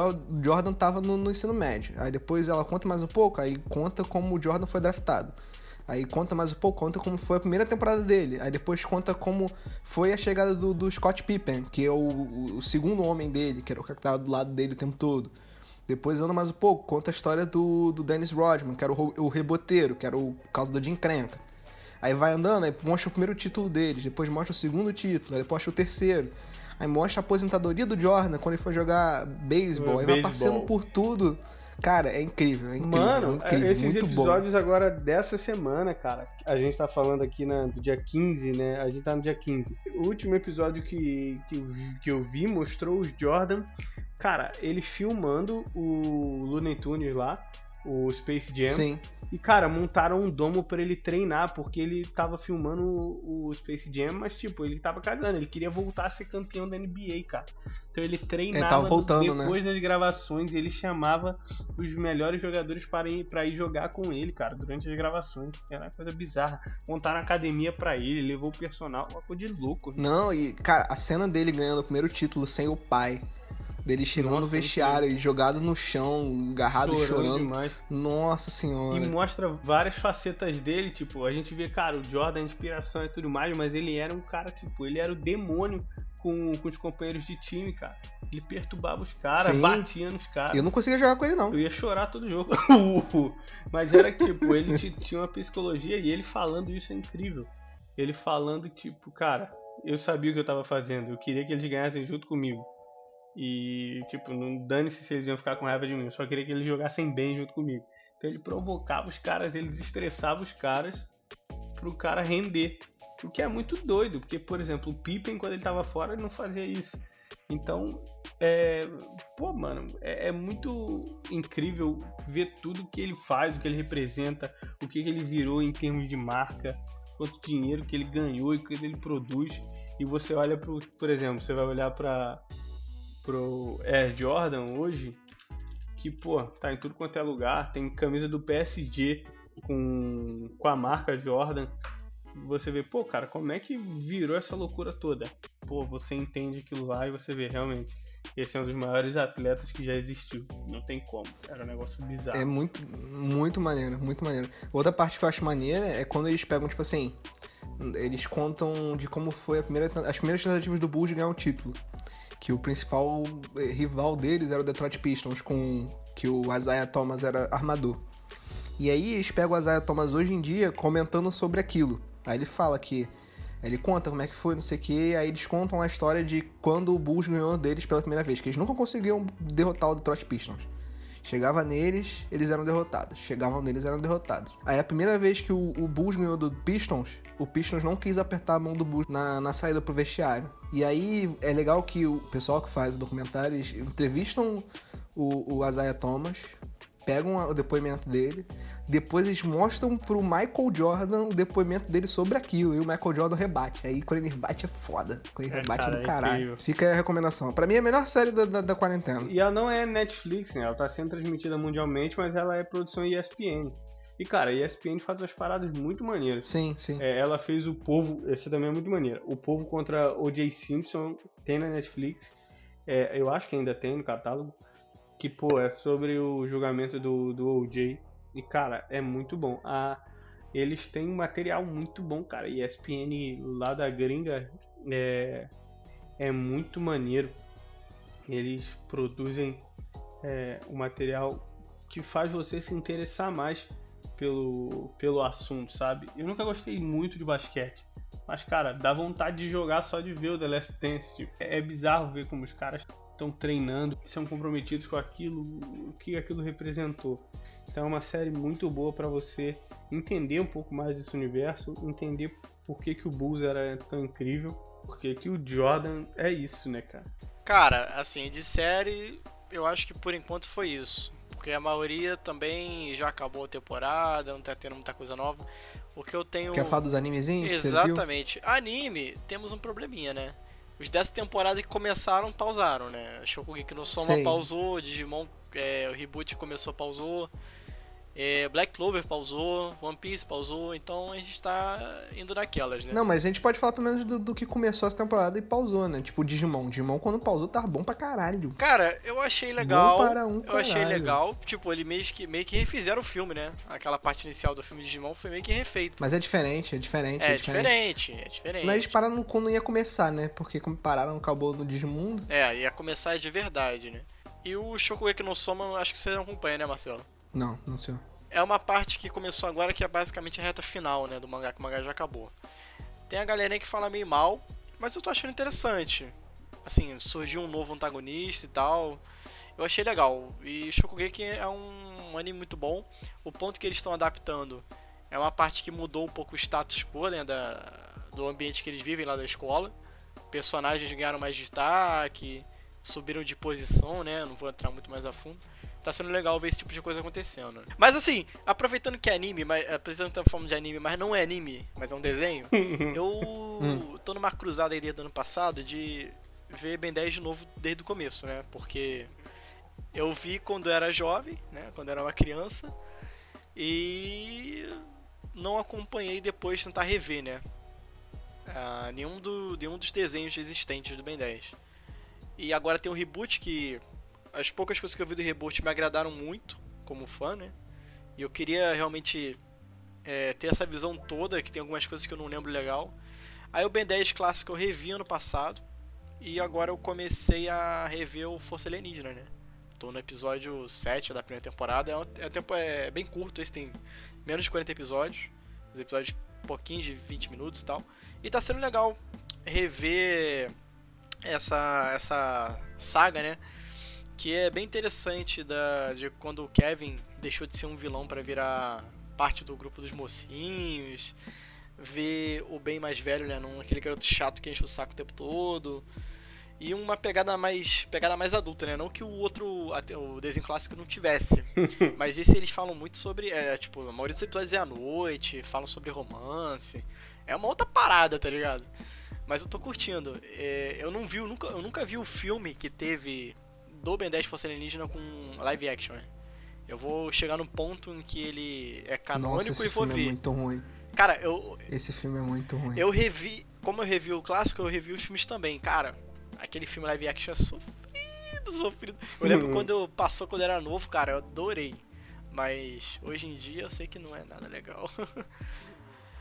Jordan tava no, no ensino médio. Aí depois ela conta mais um pouco, aí conta como o Jordan foi draftado. Aí conta mais um pouco, conta como foi a primeira temporada dele. Aí depois conta como foi a chegada do, do Scott Pippen, que é o, o- o segundo homem dele, que era o cara que tava do lado dele o tempo todo. Depois anda mais um pouco, conta a história do, do Dennis Rodman, que era o, o reboteiro, que era o caso da Jim Crenca. Aí vai andando, aí mostra o primeiro título deles, depois mostra o segundo título, aí depois mostra o terceiro. Aí mostra a aposentadoria do Jordan quando ele foi jogar beisebol. Aí vai passando por tudo. Cara, é incrível, é incrível. é Mano, incrível, esses muito bom. episódios agora dessa semana, cara. A gente tá falando aqui na, do dia 15, né? A gente tá no dia 15. O último episódio que, que, eu vi- que eu vi mostrou os Jordan. Cara, ele filmando o Looney Tunes lá, o Space Jam. Sim, E, cara, montaram um domo pra ele treinar, porque ele tava filmando o, Space Jam, mas, tipo, ele tava cagando. Ele queria voltar a ser campeão da NBA, cara. Então ele treinava tava voltando, né? depois das gravações, ele chamava os melhores jogadores para ir, pra ir jogar com ele, cara, durante as gravações. Era uma coisa bizarra. Montaram academia pra ele, levou o personal, uma coisa de louco. Não, e, cara, a cena dele ganhando o primeiro título sem o pai, dele chegando no Nossa, vestiário e jogado no chão, agarrado e chorando. demais. Nossa senhora. E mostra várias facetas dele, tipo, a gente vê, cara, o Jordan, a inspiração e tudo mais, mas ele era um cara, tipo, ele era o demônio com, com os companheiros de time, cara. Ele perturbava os caras, batia nos caras. Eu não conseguia jogar com ele, não. Eu ia chorar todo jogo. [laughs] Mas era tipo, ele ti- tinha uma psicologia e ele falando isso é incrível. Ele falando, tipo, cara, eu sabia o que eu tava fazendo, eu queria que eles ganhassem junto comigo. E, tipo, não dane-se se eles iam ficar com raiva de mim, eu só queria que eles jogassem bem junto comigo. Então ele provocava os caras, ele desestressava os caras pro cara render. O que é muito doido, porque, por exemplo, o Pippen, quando ele tava fora, ele não fazia isso. Então, é, pô, mano, é, é, muito incrível ver tudo que ele faz, o que ele representa, o que ele virou em termos de marca, quanto dinheiro que ele ganhou e que ele produz. E você olha pro, por exemplo, você vai olhar para pro Air Jordan hoje, que, pô, tá em tudo quanto é lugar, tem camisa do PSG com, com a marca Jordan. Você vê, pô, cara, como é que virou essa loucura toda? Pô, você entende aquilo lá e você vê, realmente, esse é um dos maiores atletas que já existiu. Não tem como. Era um negócio bizarro. É muito, muito maneiro, muito maneiro. Outra parte que eu acho maneira é quando eles pegam, tipo assim, eles contam de como foi primeira, as primeiras tentativas do Bulls de ganhar um título. Que o principal eh, rival deles era o Detroit Pistons, com que o Isaiah Thomas era armador. E aí eles pegam o Isaiah Thomas hoje em dia comentando sobre aquilo. Aí ele fala que. Ele conta como é que foi, não sei o que, aí eles contam a história de quando o Bulls ganhou deles pela primeira vez, que eles nunca conseguiam derrotar o Detroit Pistons. Chegava neles, eles eram derrotados. Chegavam neles, eram derrotados. Aí a primeira vez que o, o Bulls ganhou do Pistons, o Pistons não quis apertar a mão do Bulls na, na saída pro vestiário. E aí é legal que o pessoal que faz o documentário, entrevistam o, o Isaiah Thomas, pegam o depoimento dele, depois eles mostram pro Michael Jordan o depoimento dele sobre aquilo, e o Michael Jordan rebate. Aí quando ele rebate é foda. Quando ele é, rebate cara, do é caralho. É Fica a recomendação. Pra mim é a melhor série da, da, da, quarentena. E ela não é Netflix, né? Ela tá sendo transmitida mundialmente, mas ela é produção ESPN. E, cara, a ESPN faz umas paradas muito maneiras. Sim, sim. É, ela fez o Povo, esse também é muito maneiro. O Povo contra O.J. Simpson tem na Netflix. É, eu acho que ainda tem no catálogo que, pô, é sobre o julgamento do, do OJ. E, cara, é muito bom. A, eles têm um material muito bom, cara. E ESPN lá da gringa é, é muito maneiro. Eles produzem é, um material que faz você se interessar mais pelo, pelo assunto, sabe? Eu nunca gostei muito de basquete. Mas, cara, dá vontade de jogar só de ver o The Last Dance. Tipo, é bizarro ver como os caras estão treinando, são comprometidos com aquilo, o que aquilo representou. Então é uma série muito boa para você entender um pouco mais desse universo, entender por que, que o Bulls era tão incrível, porque que o Jordan é isso, né, cara? Cara, assim, de série, eu acho que por enquanto foi isso. Porque a maioria também já acabou a temporada, não tá tendo muita coisa nova. O que eu tenho. Quer falar dos animezinhos? Exatamente. Anime, temos um probleminha, né? Os dessa temporada que começaram, pausaram, né? Shokugeki no Soma Sei. pausou, Digimon, é, o reboot começou, pausou. É, Black Clover pausou, One Piece pausou, então a gente tá indo naquelas, né? Não, mas a gente pode falar pelo menos do, do que começou essa temporada e pausou, né? Tipo Digimon. Digimon quando pausou tava bom pra caralho. Cara, eu achei legal. Bom para um eu achei legal. Tipo, ele meio que, meio que refizeram o filme, né? Aquela parte inicial do filme Digimon foi meio que refeito. Mas é diferente, é diferente. É, é diferente. diferente, é diferente. Mas eles pararam quando ia começar, né? Porque como pararam, acabou no Digimundo. É, ia começar de verdade, né? E o Shokugeki no Soma, acho que você acompanha, né, Marcelo? Não, não sei. É uma parte que começou agora que é basicamente a reta final, né, do mangá, que o mangá já acabou. Tem a galerinha que fala meio mal, mas eu tô achando interessante. Assim, surgiu um novo antagonista e tal. Eu achei legal. E Shokugeki é um anime muito bom. O ponto que eles estão adaptando é uma parte que mudou um pouco o status quo, né, da, do ambiente que eles vivem lá da escola. Personagens ganharam mais destaque, subiram de posição, né? Não vou entrar muito mais a fundo tá sendo legal ver esse tipo de coisa acontecendo. Mas assim, aproveitando que é anime, mas apresentando a forma de anime, mas não é anime, mas é um desenho, [laughs] eu hum. tô numa cruzada aí desde o ano passado de ver Ben 10 de novo desde o começo, né? Porque eu vi quando eu era jovem, né? Quando eu era uma criança. E não acompanhei depois tentar rever, né? Ah, nenhum, do, nenhum dos desenhos existentes do Ben 10. E agora tem um reboot que as poucas coisas que eu vi do reboot me agradaram muito, como fã, né? E eu queria realmente é, ter essa visão toda, que tem algumas coisas que eu não lembro legal. Aí o Ben 10 clássico eu revi ano passado, e agora eu comecei a rever o Força Alienígena, né? Tô no episódio 7 da primeira temporada, é, um, é, um tempo, é bem curto, esse tem menos de 40 episódios, os episódios pouquinhos de 20 minutos e tal. E tá sendo legal rever essa, essa saga, né? Que é bem interessante da, de quando o Kevin deixou de ser um vilão para virar parte do grupo dos mocinhos, ver o bem mais velho, né, num, aquele garoto chato que enche o saco o tempo todo. e uma pegada mais pegada mais adulta, né? Não que o outro, até o desenho clássico não tivesse. [laughs] mas esse eles falam muito sobre, é, tipo, a maioria dos episódios é à noite, falam sobre romance. É uma outra parada, tá ligado? Mas eu tô curtindo. É, eu não vi, eu nunca, eu nunca vi o filme que teve do Ben 10 Força Alienígena com live action, né? Eu vou chegar no ponto em que ele é canônico Nossa, esse e vou filme ver. é muito ruim. Cara, eu, Esse filme é muito ruim. eu revi. Como eu revi o clássico, eu revi os filmes também. Cara, aquele filme live action é sofrido, sofrido. Eu lembro quando eu passou quando eu era novo, cara, eu adorei. Mas hoje em dia eu sei que não é nada legal. [laughs]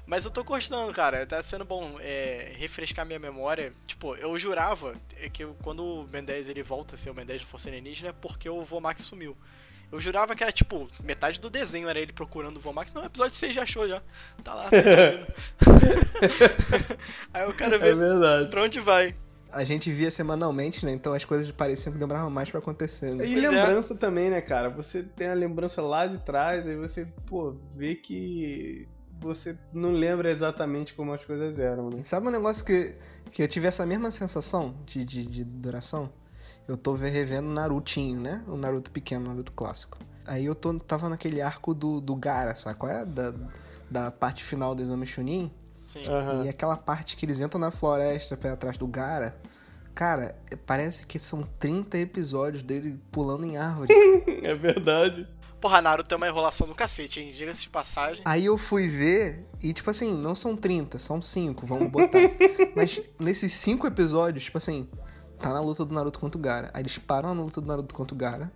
Mas eu tô gostando, cara. Tá sendo bom é, refrescar minha memória. Tipo, eu jurava é que eu- quando o Ben 10 ele volta a ser o Ben 10 do Força Alienígena é porque o Vomax sumiu. Eu jurava que era tipo, metade do desenho era ele procurando o Vomax. Não, episódio 6 já achou já. Tá lá. Tá. [laughs] [laughs] Aí eu quero É ver verdade. pra onde vai. A gente via semanalmente, né? Então as coisas pareciam que demoravam mais pra acontecer, né? E Pois é. lembrança também, né, cara? Você tem a lembrança lá de trás, aí você, pô, vê que você não lembra exatamente como as coisas eram, né? Sabe um negócio que, que eu tive essa mesma sensação de, de, de duração? Eu tô revendo Narutinho, né? O Naruto pequeno, o Naruto clássico. Aí eu tô, tava naquele arco do, do Gara, sabe qual é? Da, da parte final do exame Chunin. Sim. Aham. E aquela parte que eles entram na floresta pra ir atrás do Gara. Cara, parece que são 30 episódios dele pulando em árvore. [laughs] É verdade. Porra, Naruto tem uma enrolação do cacete, hein? Diga-se de passagem. Aí eu fui ver e, tipo assim, não são 30, são 5, vamos botar. [laughs] Mas nesses 5 episódios, tipo assim, tá na luta do Naruto contra o Gara. Aí eles param na luta do Naruto contra o Gara.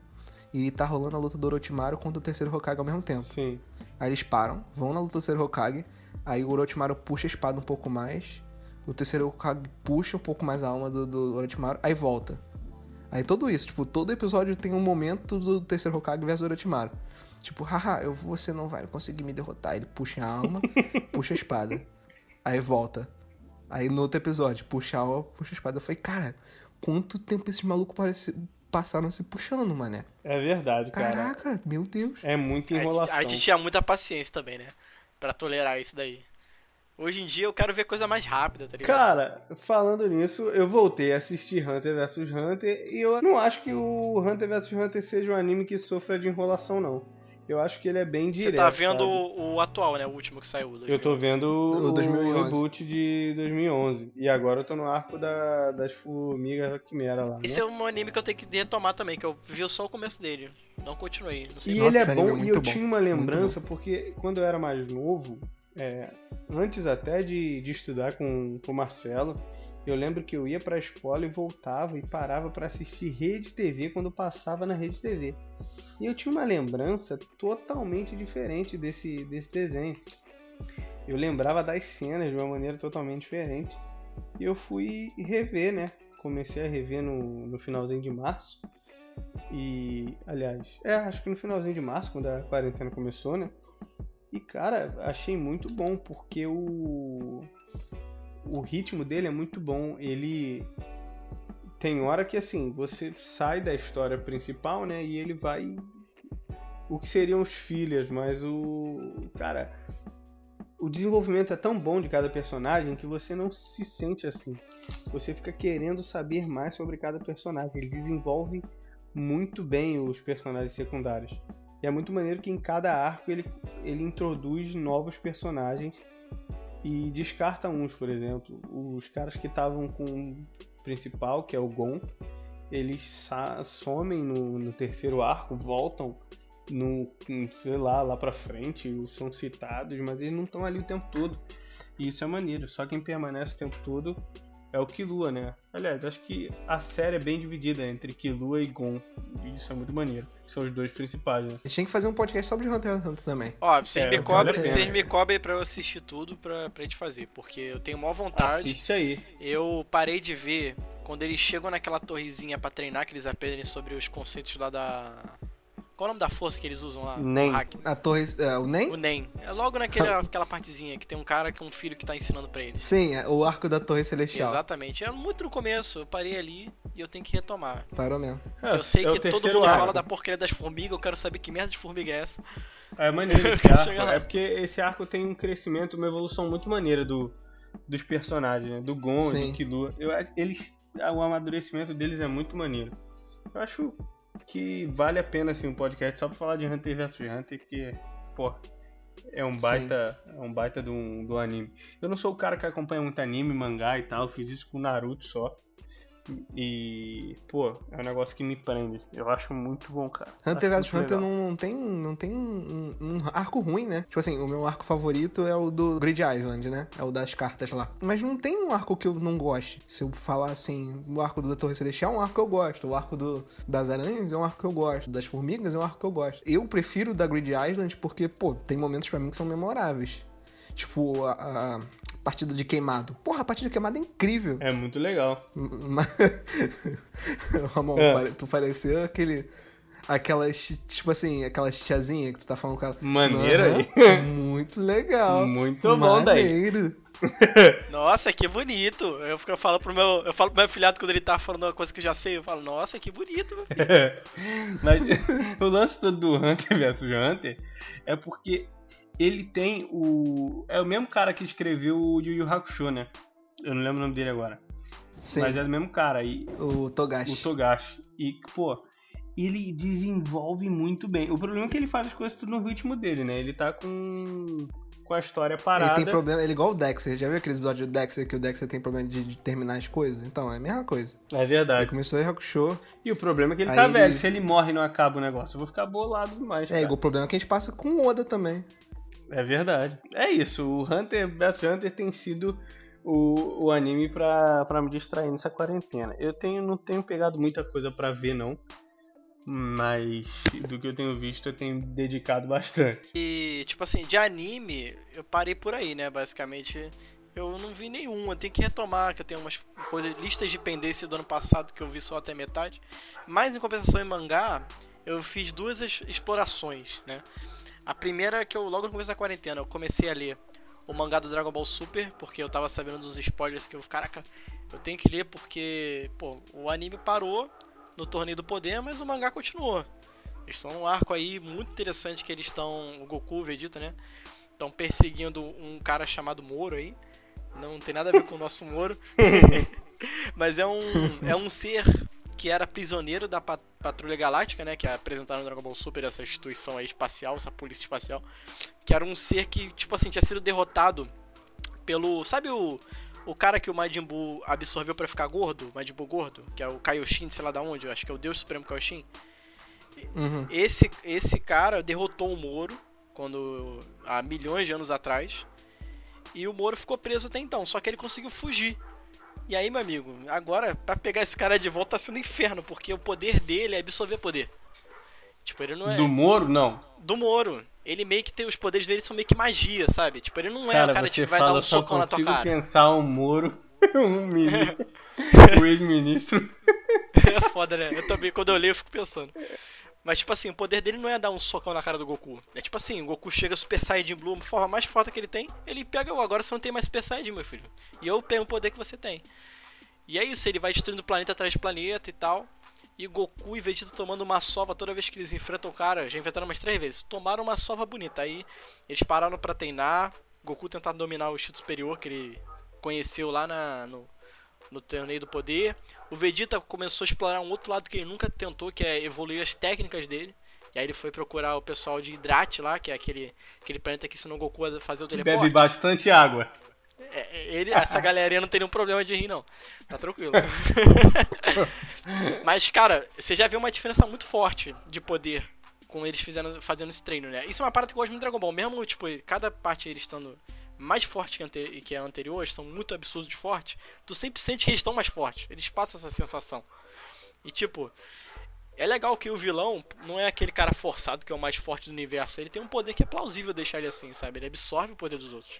E tá rolando a luta do Orochimaru contra o terceiro Hokage ao mesmo tempo. Sim. Aí eles param, vão na luta do terceiro Hokage. Aí o Orochimaru puxa a espada um pouco mais. O terceiro Hokage puxa um pouco mais a alma do, do Orochimaru. Aí volta. Aí tudo isso, tipo, todo episódio tem um momento do terceiro Hokage versus Orochimaru. Tipo, haha, eu, você não vai conseguir me derrotar. Ele puxa a alma, [laughs] puxa a espada. Aí volta. Aí no outro episódio, puxa a alma, puxa a espada. Eu falei, cara, quanto tempo esses malucos parece, passaram se puxando, mané? É verdade, cara. Caraca, meu Deus. É muita A gente- enrolação. A gente tinha muita paciência também, né? Pra tolerar isso daí. Hoje em dia eu quero ver coisa mais rápida, tá ligado? Cara, falando nisso, eu voltei a assistir Hunter vs Hunter e eu não acho que o Hunter vs Hunter seja um anime que sofra de enrolação, não. Eu acho que ele é bem Você direto. tá vendo sabe? o, o atual, né? O último que saiu. Eu tô vendo O o, 2011. reboot de 2011. E agora eu tô no arco da- das formigas quimera lá. né? Esse é um anime que eu tenho que retomar também, que eu vi só o começo dele. Não continuei, não sei E mais. ele é bom, é e eu bom, tinha uma lembrança, porque quando eu era mais novo, é, antes até de, de estudar com, com o Marcelo, eu lembro que eu ia pra escola e voltava e parava pra assistir Rede TV quando passava na Rede TV. E eu tinha uma lembrança totalmente diferente desse, desse desenho. Eu lembrava das cenas de uma maneira totalmente diferente. E eu fui rever, né? Comecei a rever no, no finalzinho de março. E, aliás, é, acho que no finalzinho de março, quando a quarentena começou, né? E, cara, achei muito bom, porque o. O ritmo dele é muito bom. Ele. Tem hora que, assim, você sai da história principal, né? E ele vai. O que seriam os filhos, mas o. Cara. O desenvolvimento é tão bom de cada personagem que você não se sente assim. Você fica querendo saber mais sobre cada personagem. Ele desenvolve muito bem os personagens secundários. E é muito maneiro que em cada arco ele, ele introduz novos personagens e descarta uns, por exemplo. Os caras que estavam com o principal, que é o Gon, eles somem no, no terceiro arco, voltam no- sei lá, lá pra frente, são citados, mas eles não estão ali o tempo todo. E isso é maneiro. Só quem permanece o tempo todo é o Killua, né? Aliás, acho que a série é bem dividida entre Killua e Gon. E isso é muito maneiro. São os dois principais, né? A gente tem que fazer um podcast sobre Hunter x Hunter também. Ó, vocês É, me vale cobrem, pena. vocês me cobrem pra eu assistir tudo pra, pra gente fazer. Porque eu tenho maior vontade. Assiste aí. Eu parei de ver quando eles chegam naquela torrezinha pra treinar, que eles aprendem sobre os conceitos lá da. Qual é o nome da força que eles usam lá? Nem. A torre. é, o NEM? O NEM. É logo naquela [laughs] aquela partezinha que tem um cara com um filho que tá ensinando pra eles. Sim, é o arco da torre celestial. Exatamente. É muito no começo. Eu parei ali e eu tenho que retomar. Parou mesmo. eu sei é que todo mundo arco. fala da porcaria das formigas, eu quero saber que merda de formiga é essa. É maneiro esse [laughs] arco. É porque esse arco tem um crescimento, uma evolução muito maneira do, dos personagens, né? Do Gon, Sim. do Killua. Eu, eles, o amadurecimento deles é muito maneiro. Eu acho que vale a pena assim, um podcast só pra falar de Hunter vs Hunter, que, pô, é um Sim. baita, é um baita do, do anime. Eu não sou o cara que acompanha muito anime, mangá e tal, eu fiz isso com Naruto só. E, pô, é um negócio que me prende. Eu acho muito bom, cara. Hunter vs Hunter legal. não tem, não tem um, um arco ruim, né? Tipo assim, o meu arco favorito é o do Grid Island, né? É o das cartas lá. Mas não tem um arco que eu não goste. Se eu falar assim, o arco da Torre Celestial é um arco que eu gosto. O arco do, das aranhas é um arco que eu gosto. Das formigas é um arco que eu gosto. Eu prefiro o da Grid Island porque, pô, tem momentos pra mim que são memoráveis. Tipo, a, a partida de queimado. Porra, a partida de queimado é incrível. É muito legal. Mas... [laughs] Ramon, É. tu pareceu aquele. Aquelas, tipo assim, aquelas tiazinha que tu tá falando com ela. Maneiro aí. [laughs] Muito legal. Muito bom daí. Maneiro. [laughs] Nossa, que bonito. Eu, eu falo pro meu. Eu falo pro meu afilhado quando ele tá falando uma coisa que eu já sei. Eu falo, nossa, que bonito, meu filho. Mas o lance do, do Hunter vs Hunter é porque ele tem o. É o mesmo cara que escreveu o Yu Yu Hakusho, né? Eu não lembro o nome dele agora. Sim, Mas é do mesmo cara. E, o Togashi. o Togashi. E, pô, ele desenvolve muito bem. O problema é que ele faz as coisas tudo no ritmo dele, né? Ele tá com, com a história Ele parada. tem problema, ele é igual o Dexter. Já viu aquele episódio do Dexter que o Dexter tem problema de, de terminar as coisas? Então, é a mesma coisa. É Ele verdade. começou em Hakusho. E o problema é que ele Aí tá ele- velho. Se ele morre e não acaba o negócio, eu vou ficar bolado demais. É, cara. igual o problema que a gente passa com o Oda também. É verdade. É isso, o Hunter vs Hunter tem sido o, o anime pra, pra me distrair nessa quarentena. Eu tenho, não tenho pegado muita coisa pra ver, não. Mas do que eu tenho visto, eu tenho dedicado bastante. E, tipo assim, de anime, eu parei por aí, né? Basicamente, eu não vi nenhum. Eu tenho que retomar, que eu tenho umas coisas, listas de pendência do ano passado que eu vi só até metade. Mas, em compensação, em mangá, eu fiz duas es- explorações, né? A primeira é que eu, logo no começo da quarentena, eu comecei a ler o mangá do Dragon Ball Super, porque eu tava sabendo dos spoilers que eu, caraca, eu tenho que ler porque, pô, o anime parou no Torneio do Poder, mas o mangá continuou. Eles estão num arco aí muito interessante que eles estão, o Goku, o Vegeta, né? Estão perseguindo um cara chamado Moro aí. Não tem nada a ver com o nosso Moro. [laughs] Mas é um, é um ser que era prisioneiro da Pat- Patrulha Galáctica, né? Que apresentado no Dragon Ball Super, essa instituição aí espacial, essa polícia espacial. Que era um ser que, tipo assim, tinha sido derrotado pelo. Sabe o. O cara que o Majin Buu absorveu pra ficar gordo, o Majin Buu gordo, que é o Kaioshin, sei lá da onde, eu acho que é o Deus Supremo Kaioshin. Uhum. Esse, esse cara derrotou o Moro quando há milhões de anos atrás. E o Moro ficou preso até então, só que ele conseguiu fugir. E aí, meu amigo, agora pra pegar esse cara de volta tá sendo um inferno, porque o poder dele é absorver poder. Tipo, ele não é Do Moro, não. do Moro. Ele meio que tem os poderes dele são meio que magia, sabe? Tipo, ele não é Cara, o cara que vai fala, dar um eu só socão na tua consigo cara. pensar um Moro, [laughs] um ministro, [laughs] o ex-ministro. É foda, né? Eu também, quando eu leio, eu fico pensando. Mas, tipo assim, o poder dele não é dar um socão na cara do Goku. É tipo assim, o Goku chega Super Saiyajin Blue, uma forma mais forte que ele tem, ele pega, "Ô, agora você não tem mais Super Saiyajin, meu filho. E eu tenho o poder que você tem. E é isso, ele vai destruindo planeta atrás de planeta e tal. E Goku e Vegeta tomando uma sova toda vez que eles enfrentam o cara, já enfrentaram umas três vezes. Tomaram uma sova bonita. Aí eles pararam pra treinar. Goku tentando dominar o instinto superior que ele conheceu lá na, no, no torneio do poder. O Vegeta começou a explorar um outro lado que ele nunca tentou, que é evoluir as técnicas dele. E aí ele foi procurar o pessoal de Hydrat lá, que é aquele, aquele planeta que ensinou o Goku a fazer o Bebe teleporte. bastante água. É, é, ele, essa [laughs] galerinha não tem nenhum problema de rir, não. Tá tranquilo. [laughs] Mas, cara, você já viu uma diferença muito forte de poder com eles fazendo, fazendo esse treino, né? Isso é uma parada que eu gosto muito do Dragon Ball. Mesmo, tipo, cada parte eles estando mais forte que, ante que a anterior, eles são muito absurdos de forte, tu sempre sente que eles estão mais fortes. Eles passam essa sensação. E, tipo, é legal que o vilão não é aquele cara forçado que é o mais forte do universo. Ele tem um poder que é plausível deixar ele assim, sabe? Ele absorve o poder dos outros.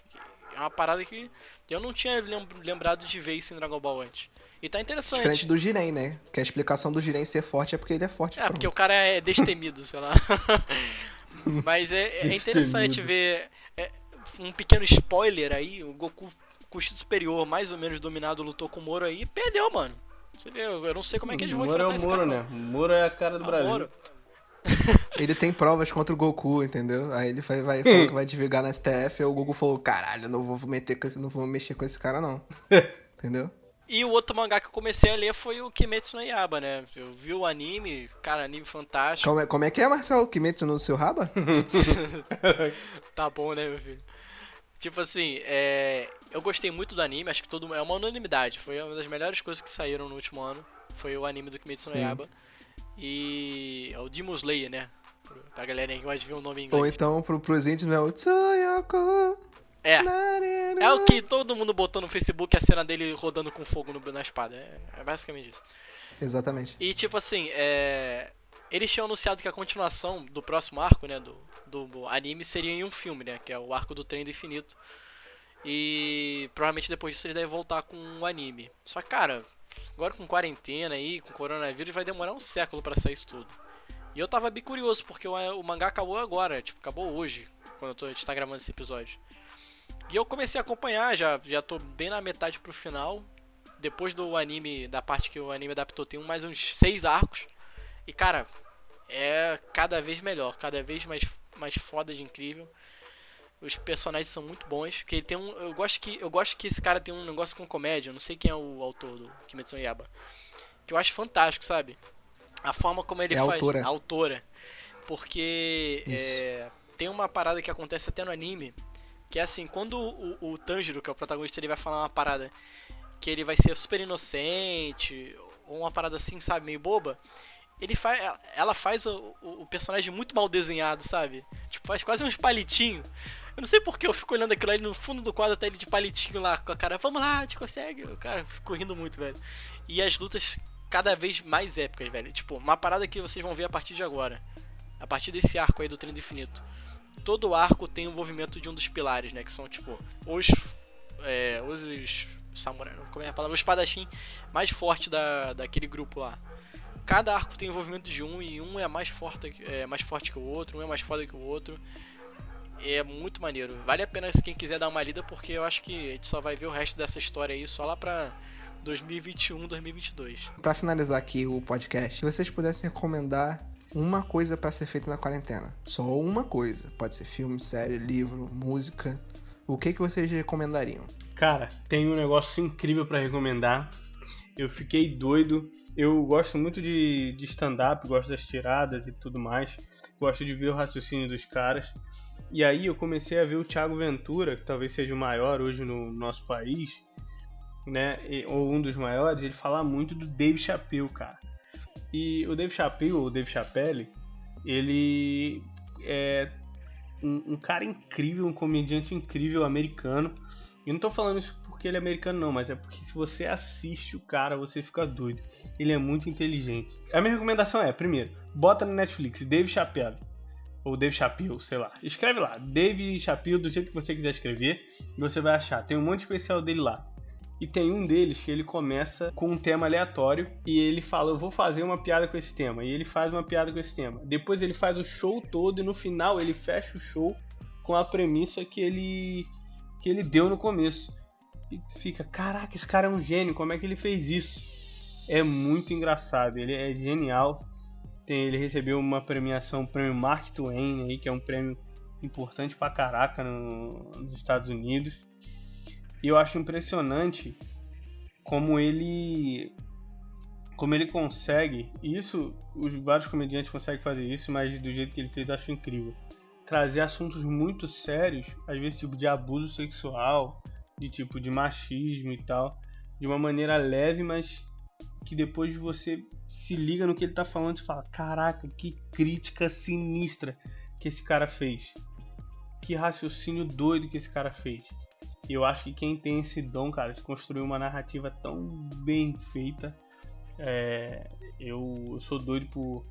É uma parada que eu não tinha lem- lembrado de ver isso em Dragon Ball antes. E tá interessante. Diferente do Jiren, né? Que a explicação do Jiren ser forte é porque ele é forte. É, pronto. porque o cara é [laughs] destemido, sei lá. [laughs] Mas é, é interessante ver é, um pequeno spoiler aí, o Goku com o instinto superior, mais ou menos dominado, lutou com o Moro aí e perdeu, mano. Você vê, eu não sei como é que eles vão Moro é enfrentar o esse Moro, cara. né? O Moro é a cara do Ah, Brasil. Moro. [laughs] Ele tem provas contra o Goku, entendeu? Aí ele vai, vai falou que vai divulgar na STF, aí o Goku falou, caralho, não vou meter com esse, não vou mexer com esse cara, não. [laughs] entendeu? E o outro mangá que eu comecei a ler foi o Kimetsu no Yaba, né? Eu vi o anime, cara, anime fantástico. Como é, como é que é, Marcel? Kimetsu no seu raba? [laughs] tá bom, né, meu filho? Tipo assim, é... eu gostei muito do anime, acho que todo é uma unanimidade. Foi uma das melhores coisas que saíram no último ano. Foi o anime do Kimetsu no. Yaba. E é o Demon Slayer, né? Pra galera que gosta de ver o nome em inglês. Ou então, pro, índios, não é o Tsuyoku. É. É o que todo mundo botou no Facebook a cena dele rodando com fogo no- na espada. É, é basicamente isso. Exatamente. E tipo assim, é... eles tinham anunciado que a continuação do próximo arco, né, do, do anime seria em um filme, né, que é o arco do trem do infinito. E provavelmente depois disso eles devem voltar com um anime. Só que, cara, agora com quarentena aí, com coronavírus, vai demorar um século pra sair isso tudo. E eu tava bem curioso, porque o, o mangá acabou agora, tipo, acabou hoje, quando eu tô, a gente tá gravando esse episódio. E eu comecei a acompanhar, já, já tô bem na metade pro final. Depois do anime, da parte que o anime adaptou, tem mais uns seis arcos. E cara, é cada vez melhor, cada vez mais, mais foda de incrível. Os personagens são muito bons, que ele tem um, eu gosto que eu gosto que esse cara tem um negócio com comédia, eu não sei quem é o autor do Kimetsu no Yaba. Que eu acho fantástico, sabe? A forma como ele É a faz, autora. a autora. Porque é, tem uma parada que acontece até no anime, que é assim, quando o, o Tanjiro, que é o protagonista, ele vai falar uma parada que ele vai ser super inocente, ou uma parada assim, sabe, meio boba, ele faz, ela faz o, o- o personagem muito mal desenhado, sabe? Tipo, faz quase uns palitinhos. Eu não sei porque eu fico olhando aquilo ali no fundo do quadro, até ele de palitinho lá, com a cara, vamos lá, a gente consegue. O cara ficou rindo muito, velho. E as lutas cada vez mais épicas, velho. Tipo, uma parada que vocês vão ver a partir de agora. A partir desse arco aí do Trem do Infinito. Todo arco tem o envolvimento de um dos pilares, né? Que são, tipo, os. É, os, os samurai, como é a palavra? O espadachim mais forte da, daquele grupo lá. Cada arco tem envolvimento de um e um é mais forte, é mais forte que o outro, um é mais foda que o outro. É muito maneiro. Vale a pena se quem quiser dar uma lida, porque eu acho que a gente só vai ver o resto dessa história aí só lá pra 2021, 2022. Pra finalizar aqui o podcast, se vocês pudessem recomendar uma coisa pra ser feita na quarentena. Só uma coisa. Pode ser filme, série, livro, música. O que, que vocês recomendariam? Cara, tem um negócio incrível pra recomendar. Eu fiquei doido. Eu gosto muito de, de stand-up, gosto das tiradas e tudo mais. Gosto de ver o raciocínio dos caras. E aí eu comecei a ver o Thiago Ventura, que talvez seja o maior hoje no nosso país, né? Ou um dos maiores, ele fala muito do Dave Chappelle, cara. E o Dave Chappelle, ou Dave Chappelle, ele é um, um cara incrível, um comediante incrível americano. E não tô falando isso porque ele é americano, não, mas é porque se você assiste o cara, você fica doido. Ele é muito inteligente. A minha recomendação é, primeiro, bota no Netflix Dave Chappelle. Ou Dave Chappelle, sei lá. Escreve lá, Dave Chappelle, do jeito que você quiser escrever, você vai achar. Tem um monte especial dele lá. E tem um deles que ele começa com um tema aleatório e ele fala: Eu vou fazer uma piada com esse tema. E ele faz uma piada com esse tema. Depois ele faz o show todo e no final ele fecha o show com a premissa que ele que ele deu no começo. E tu fica, caraca, esse cara é um gênio, como é que ele fez isso? É muito engraçado, ele é genial. Tem, ele recebeu uma premiação, o prêmio Mark Twain, aí, que é um prêmio importante pra caraca no- nos Estados Unidos. E eu acho impressionante como ele como ele consegue, isso os vários comediantes conseguem fazer isso, mas do jeito que ele fez eu acho incrível. Trazer assuntos muito sérios, às vezes tipo de abuso sexual, de tipo de machismo e tal, de uma maneira leve, mas que depois você se liga no que ele tá falando e fala: "Caraca, que crítica sinistra que esse cara fez. Que raciocínio doido que esse cara fez". Eu acho que quem tem esse dom, cara, de construir uma narrativa tão bem feita, é, eu, eu sou doido por,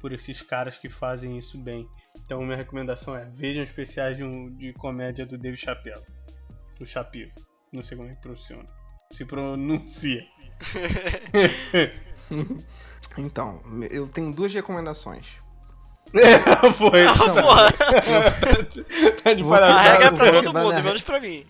por esses caras que fazem isso bem. Então minha recomendação é vejam especiais de, um, de comédia do Dave Chappelle. O Chappelle. Não sei como é que pronuncia. Se pronuncia. [laughs] Então, eu tenho duas recomendações. [laughs] Foi. Ah, porra! [laughs] tá de Vou- A regra é pra todo mundo, minha menos pra mim.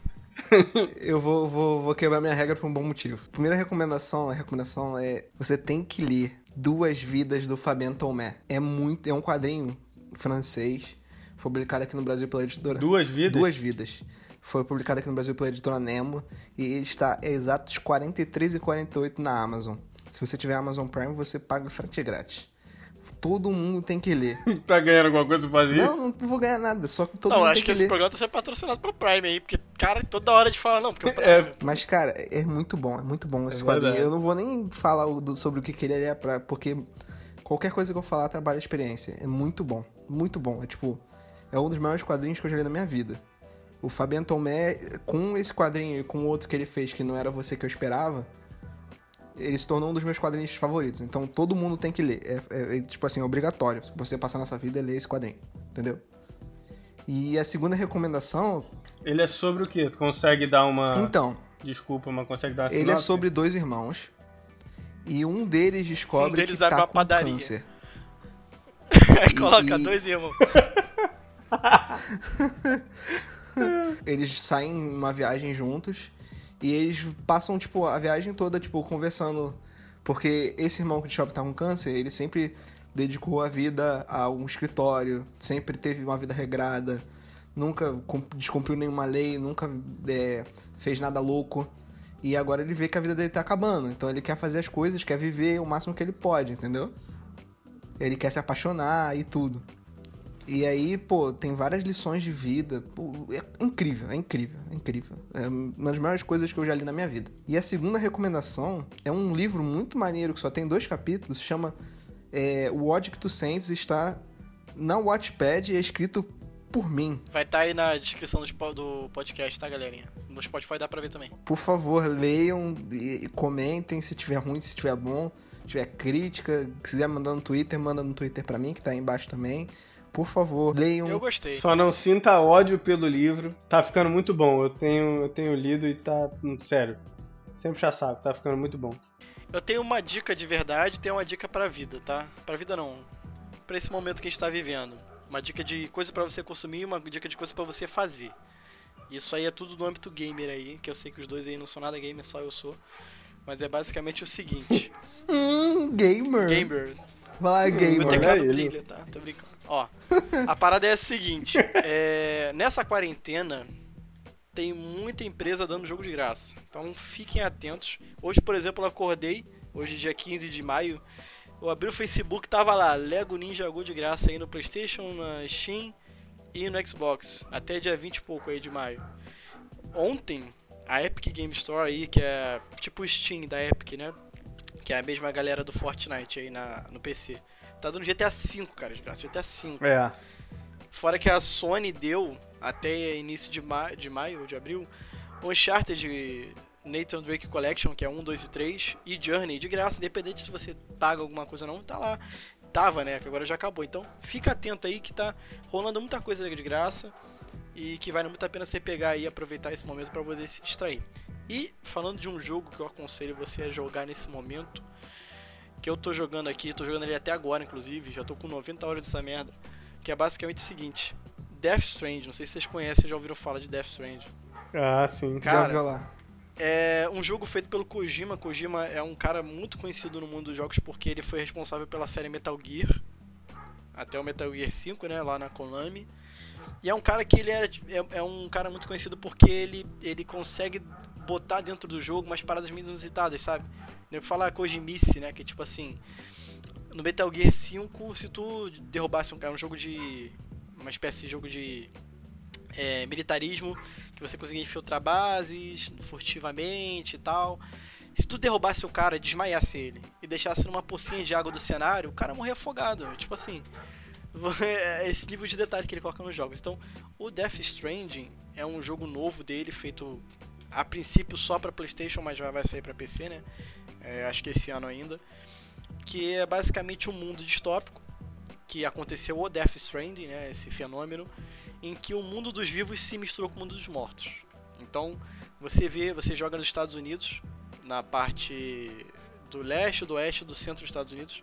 Eu vou, vou, vou quebrar minha regra por um bom motivo. Primeira recomendação, a recomendação é você tem que ler Duas Vidas do Fabien Tomé. É muito, é um quadrinho francês. Foi publicado aqui no Brasil pela editora. Duas vidas? Duas Vidas. Foi publicado aqui no Brasil pela editora Nemo e ele está a exatos R$ 43,48 na Amazon. Se você tiver Amazon Prime, você paga frete grátis. Todo mundo tem que ler. [laughs] tá ganhando alguma coisa pra fazer Não, isso? não vou ganhar nada, só que todo não, mundo acho tem que, que, esse ler. programa tá sendo patrocinado pelo Prime aí, porque, cara, toda hora de falar, não, porque o [laughs] Prime. É, Mas, cara, é muito bom, é muito bom esse É quadrinho. Eu não vou nem falar sobre o que, que ele é, pra, porque qualquer coisa que eu falar trabalha a experiência. É muito bom, muito bom. É tipo, é um dos maiores quadrinhos que eu já li na minha vida. O Fabien Tomé, com esse quadrinho e com o outro que ele fez, que não era você que eu esperava, ele se tornou um dos meus quadrinhos favoritos. Então todo mundo tem que ler. É, é- é, tipo assim, é obrigatório. Se você passar nessa vida, é ler esse quadrinho. Entendeu? E a segunda recomendação, ele é sobre o quê? Tu consegue dar uma. então, Desculpa, mas consegue dar uma Ele é sobre dois irmãos. E um deles descobre Um deles que tá uma com padaria. câncer. [laughs] Aí coloca e- dois irmãos. [laughs] [laughs] [laughs] Eles saem em uma viagem juntos. E eles passam, tipo, a viagem toda, tipo, conversando. Porque esse irmão que descobre que tá com câncer, ele sempre dedicou a vida a um escritório. Sempre teve uma vida regrada. Nunca cum- descumpriu nenhuma lei. Nunca é, fez nada louco. E agora ele vê que a vida dele tá acabando. Então ele quer fazer as coisas, quer viver o máximo que ele pode, entendeu? Ele quer se apaixonar e tudo. E aí, pô, tem várias lições de vida. Pô, é incrível, é incrível, é incrível. É uma das maiores coisas que eu já li na minha vida. E a segunda recomendação é um livro muito maneiro que só tem dois capítulos, chama é, O ódio que tu sentes está na Watchpad e é escrito por mim. Vai estar aí na descrição do podcast, tá, galerinha? No Spotify dá pra ver também. Por favor, leiam e e comentem se tiver ruim, se tiver bom, se tiver crítica, se quiser mandar no Twitter, manda no Twitter pra mim, que tá aí embaixo também. Por favor, leiam. Eu gostei. Só não sinta ódio pelo livro. Tá ficando muito bom. Eu tenho, eu tenho lido e tá. Sério. Sempre já sabe, tá ficando muito bom. Eu tenho uma dica de verdade e tenho uma dica pra vida, tá? Pra vida não. Pra esse momento que a gente tá vivendo. Uma dica de coisa pra você consumir e uma dica de coisa pra você fazer. Isso aí é tudo no âmbito gamer aí, que eu sei que os dois aí não são nada gamer, só eu sou. Mas é basicamente o seguinte. [laughs] Hum, gamer. gamer. Vai lá, Meu gamer. Olha teclado ele. brilha, tá? Tô brincando. Ó, a parada é a seguinte. [laughs] é, nessa quarentena, tem muita empresa dando jogo de graça. Então fiquem atentos. Hoje, por exemplo, eu acordei, hoje dia 15 de maio, eu abri o Facebook, tava lá, Lego Ninja Go de graça aí no Playstation, na Steam e no Xbox. Até dia 20 e pouco aí de maio. Ontem, a Epic Game Store aí, que é tipo o Steam da Epic, né? Que é a mesma galera do Fortnite aí na, no PC. Tá dando GTA V, cara, de graça. GTA V. É. Fora que a Sony deu, até início de, ma de maio ou de abril, o Uncharted de Nathan Drake Collection, que é 1, 2 e 3, e Journey, de graça, independente se você paga alguma coisa ou não, tá lá. Tava, né, que agora já acabou. Então, fica atento aí que tá rolando muita coisa de graça e que vale muito a pena você pegar aí e aproveitar esse momento para poder se distrair. E falando de um jogo que eu aconselho você a jogar nesse momento, que eu tô jogando aqui, tô jogando ele até agora, inclusive, já tô com 90 horas dessa merda, que é basicamente o seguinte: Death Stranding, não sei se vocês conhecem, já ouviram falar de Death Stranding. Ah, sim. Já Cara, viu lá. É um jogo feito pelo Kojima. Kojima é um cara muito conhecido no mundo dos jogos porque ele foi responsável pela série Metal Gear, até o Metal Gear 5, né, lá na Konami. E é um cara que ele é, é, é um cara muito conhecido porque ele, ele consegue botar dentro do jogo umas paradas meio inusitadas, sabe? Eu falar Kojimice, né, que tipo assim, no Metal Gear 5, se tu derrubasse um cara, um jogo de uma espécie de jogo de é, militarismo, que você conseguia infiltrar bases furtivamente e tal. Se tu derrubasse o cara, desmaiasse ele e deixasse numa pocinha de água do cenário, o cara morria afogado. Tipo assim, [laughs] esse nível de detalhe que ele coloca nos jogos. Então, o Death Stranding é um jogo novo dele, feito a princípio só para PlayStation, mas já vai sair para PC, né? É, acho que esse ano ainda. Que é basicamente um mundo distópico que aconteceu o Death Stranding, né? Esse fenômeno em que o mundo dos vivos se misturou com o mundo dos mortos. Então, você vê, você joga nos Estados Unidos, na parte do leste, do oeste, do centro dos Estados Unidos,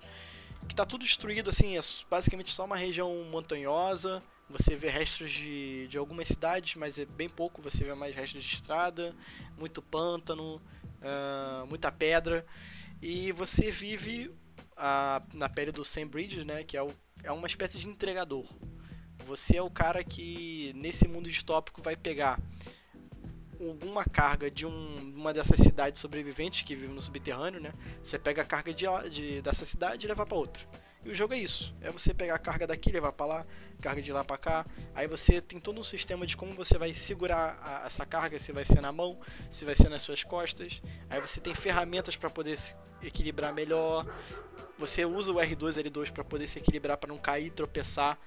que tá tudo destruído, assim, é basicamente só uma região montanhosa. Você vê restos de, de algumas cidades, mas é bem pouco. Você vê mais restos de estrada, muito pântano, uh, muita pedra. E você vive a, na pele do Sam Bridges, né? Que é, o, é uma espécie de entregador. Você é o cara que, nesse mundo distópico, vai pegar alguma carga de um, uma dessas cidades sobreviventes que vivem no subterrâneo, né? Você pega a carga de, de dessa cidade e leva para outra. E o jogo é isso. É você pegar a carga daqui, levar para lá, carga de lá para cá. Aí você tem todo um sistema de como você vai segurar a, essa carga, se vai ser na mão, se vai ser nas suas costas. Aí você tem ferramentas para poder se equilibrar melhor. Você usa o R2 L2 para poder se equilibrar para não cair, tropeçar.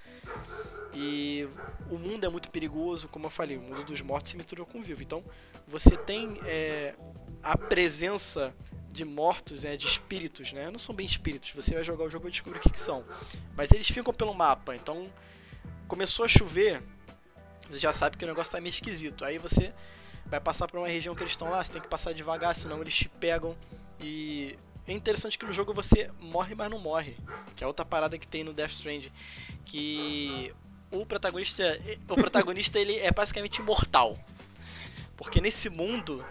E o mundo é muito perigoso, como eu falei, o mundo dos mortos se mistura com o vivo. Então você tem é, a presença de mortos, né, de espíritos, né? Não são bem espíritos, você vai jogar o jogo e descobrir o que, que são. Mas eles ficam pelo mapa, então começou a chover, você já sabe que o negócio tá meio esquisito. Aí você vai passar por uma região que eles estão lá, você tem que passar devagar, senão eles te pegam. E é interessante que no jogo você morre, mas não morre. Que é outra parada que tem no Death Stranding. Que o protagonista, o protagonista ele é basicamente imortal. Porque nesse mundo,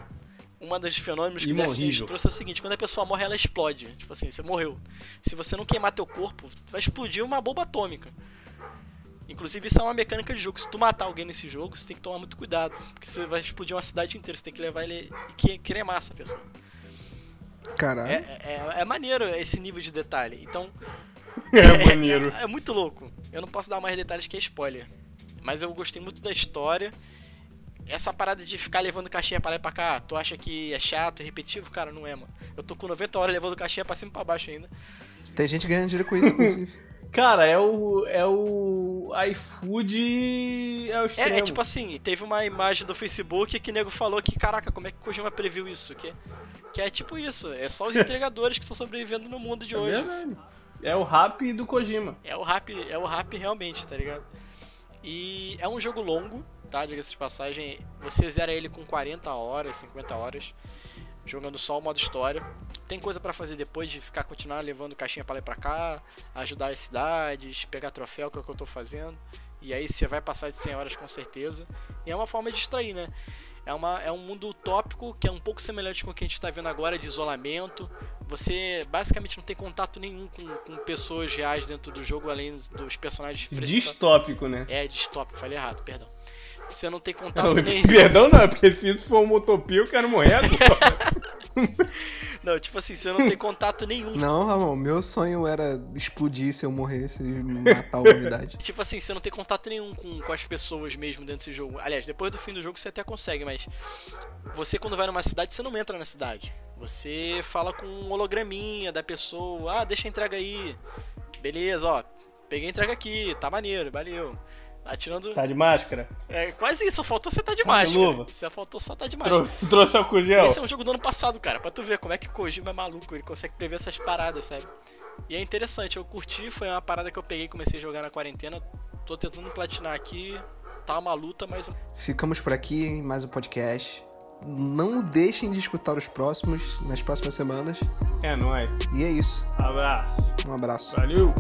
uma dos fenômenos que Death trouxe é o seguinte, quando a pessoa morre, ela explode. Tipo assim, você morreu. Se você não queimar teu corpo, vai explodir uma bomba atômica. Inclusive, isso é uma mecânica de jogo. Se tu matar alguém nesse jogo, você tem que tomar muito cuidado. Porque você vai explodir uma cidade inteira. Você tem que levar ele e cremar essa pessoa. Caralho. É, é, é, maneiro esse nível de detalhe. Então. [laughs] É, maneiro. É, é, muito louco. Eu não posso dar mais detalhes que é spoiler. Mas eu gostei muito da história. Essa parada de ficar levando caixinha pra lá e pra cá, tu acha que é chato, é repetitivo? Cara, não é, mano. Eu tô com 90 horas levando caixinha pra cima e pra baixo ainda. Tem gente ganhando dinheiro com isso, inclusive. [laughs] Cara, é o. É o. iFood. É o extremo. É, é, tipo assim, teve uma imagem do Facebook que o nego falou que, caraca, como é que Kojima previu isso? Que, que é tipo isso, é só os [laughs] entregadores que estão sobrevivendo no mundo de é hoje. É o rap do Kojima. É o rap, é o rap realmente, tá ligado? E é um jogo longo, tá? Diga-se de passagem. Você zera ele com 40 horas, 50 horas jogando só o modo história. Tem coisa para fazer depois de ficar continuar levando caixinha para lá e pra cá, ajudar as cidades, pegar troféu, que é o que eu tô fazendo. E aí você vai passar de 100 horas com certeza. E é uma forma de distrair, né? É, uma, é um mundo utópico que é um pouco semelhante com o que a gente está vendo agora de isolamento. Você basicamente não tem contato nenhum com, com pessoas reais dentro do jogo, além dos personagens. Distópico, né? É, distópico, falei errado, perdão. Você não tem [laughs] contato não, nem. Perdão, não, porque se isso for uma utopia, eu quero morrer agora. [laughs] não, tipo assim, você não tem contato nenhum. Não, Ramon, meu sonho era explodir se eu morresse e matar a humanidade. [laughs] tipo assim, você não tem contato nenhum com, com as pessoas mesmo dentro desse jogo. Aliás, depois do fim do jogo você até consegue, mas você quando vai numa cidade, você não entra na cidade. Você fala com um holograminha da pessoa, ah, deixa a entrega aí. Beleza, ó, peguei a entrega aqui, tá maneiro, valeu. Atirando. Tá de máscara? É, quase isso, só faltou você tá de tá máscara. De luva. Só faltou só tá de máscara. Trou trouxe o gel. Esse é um jogo do ano passado, cara, pra tu ver como é que Kojima é maluco, ele consegue prever essas paradas, sabe? E é interessante, eu curti, foi uma parada que eu peguei e comecei a jogar na quarentena. Tô tentando platinar aqui, tá uma luta, mas. Ficamos por aqui em mais um podcast. Não deixem de escutar os próximos nas próximas semanas. É nóis. E é isso. Abraço. Um abraço. Valeu.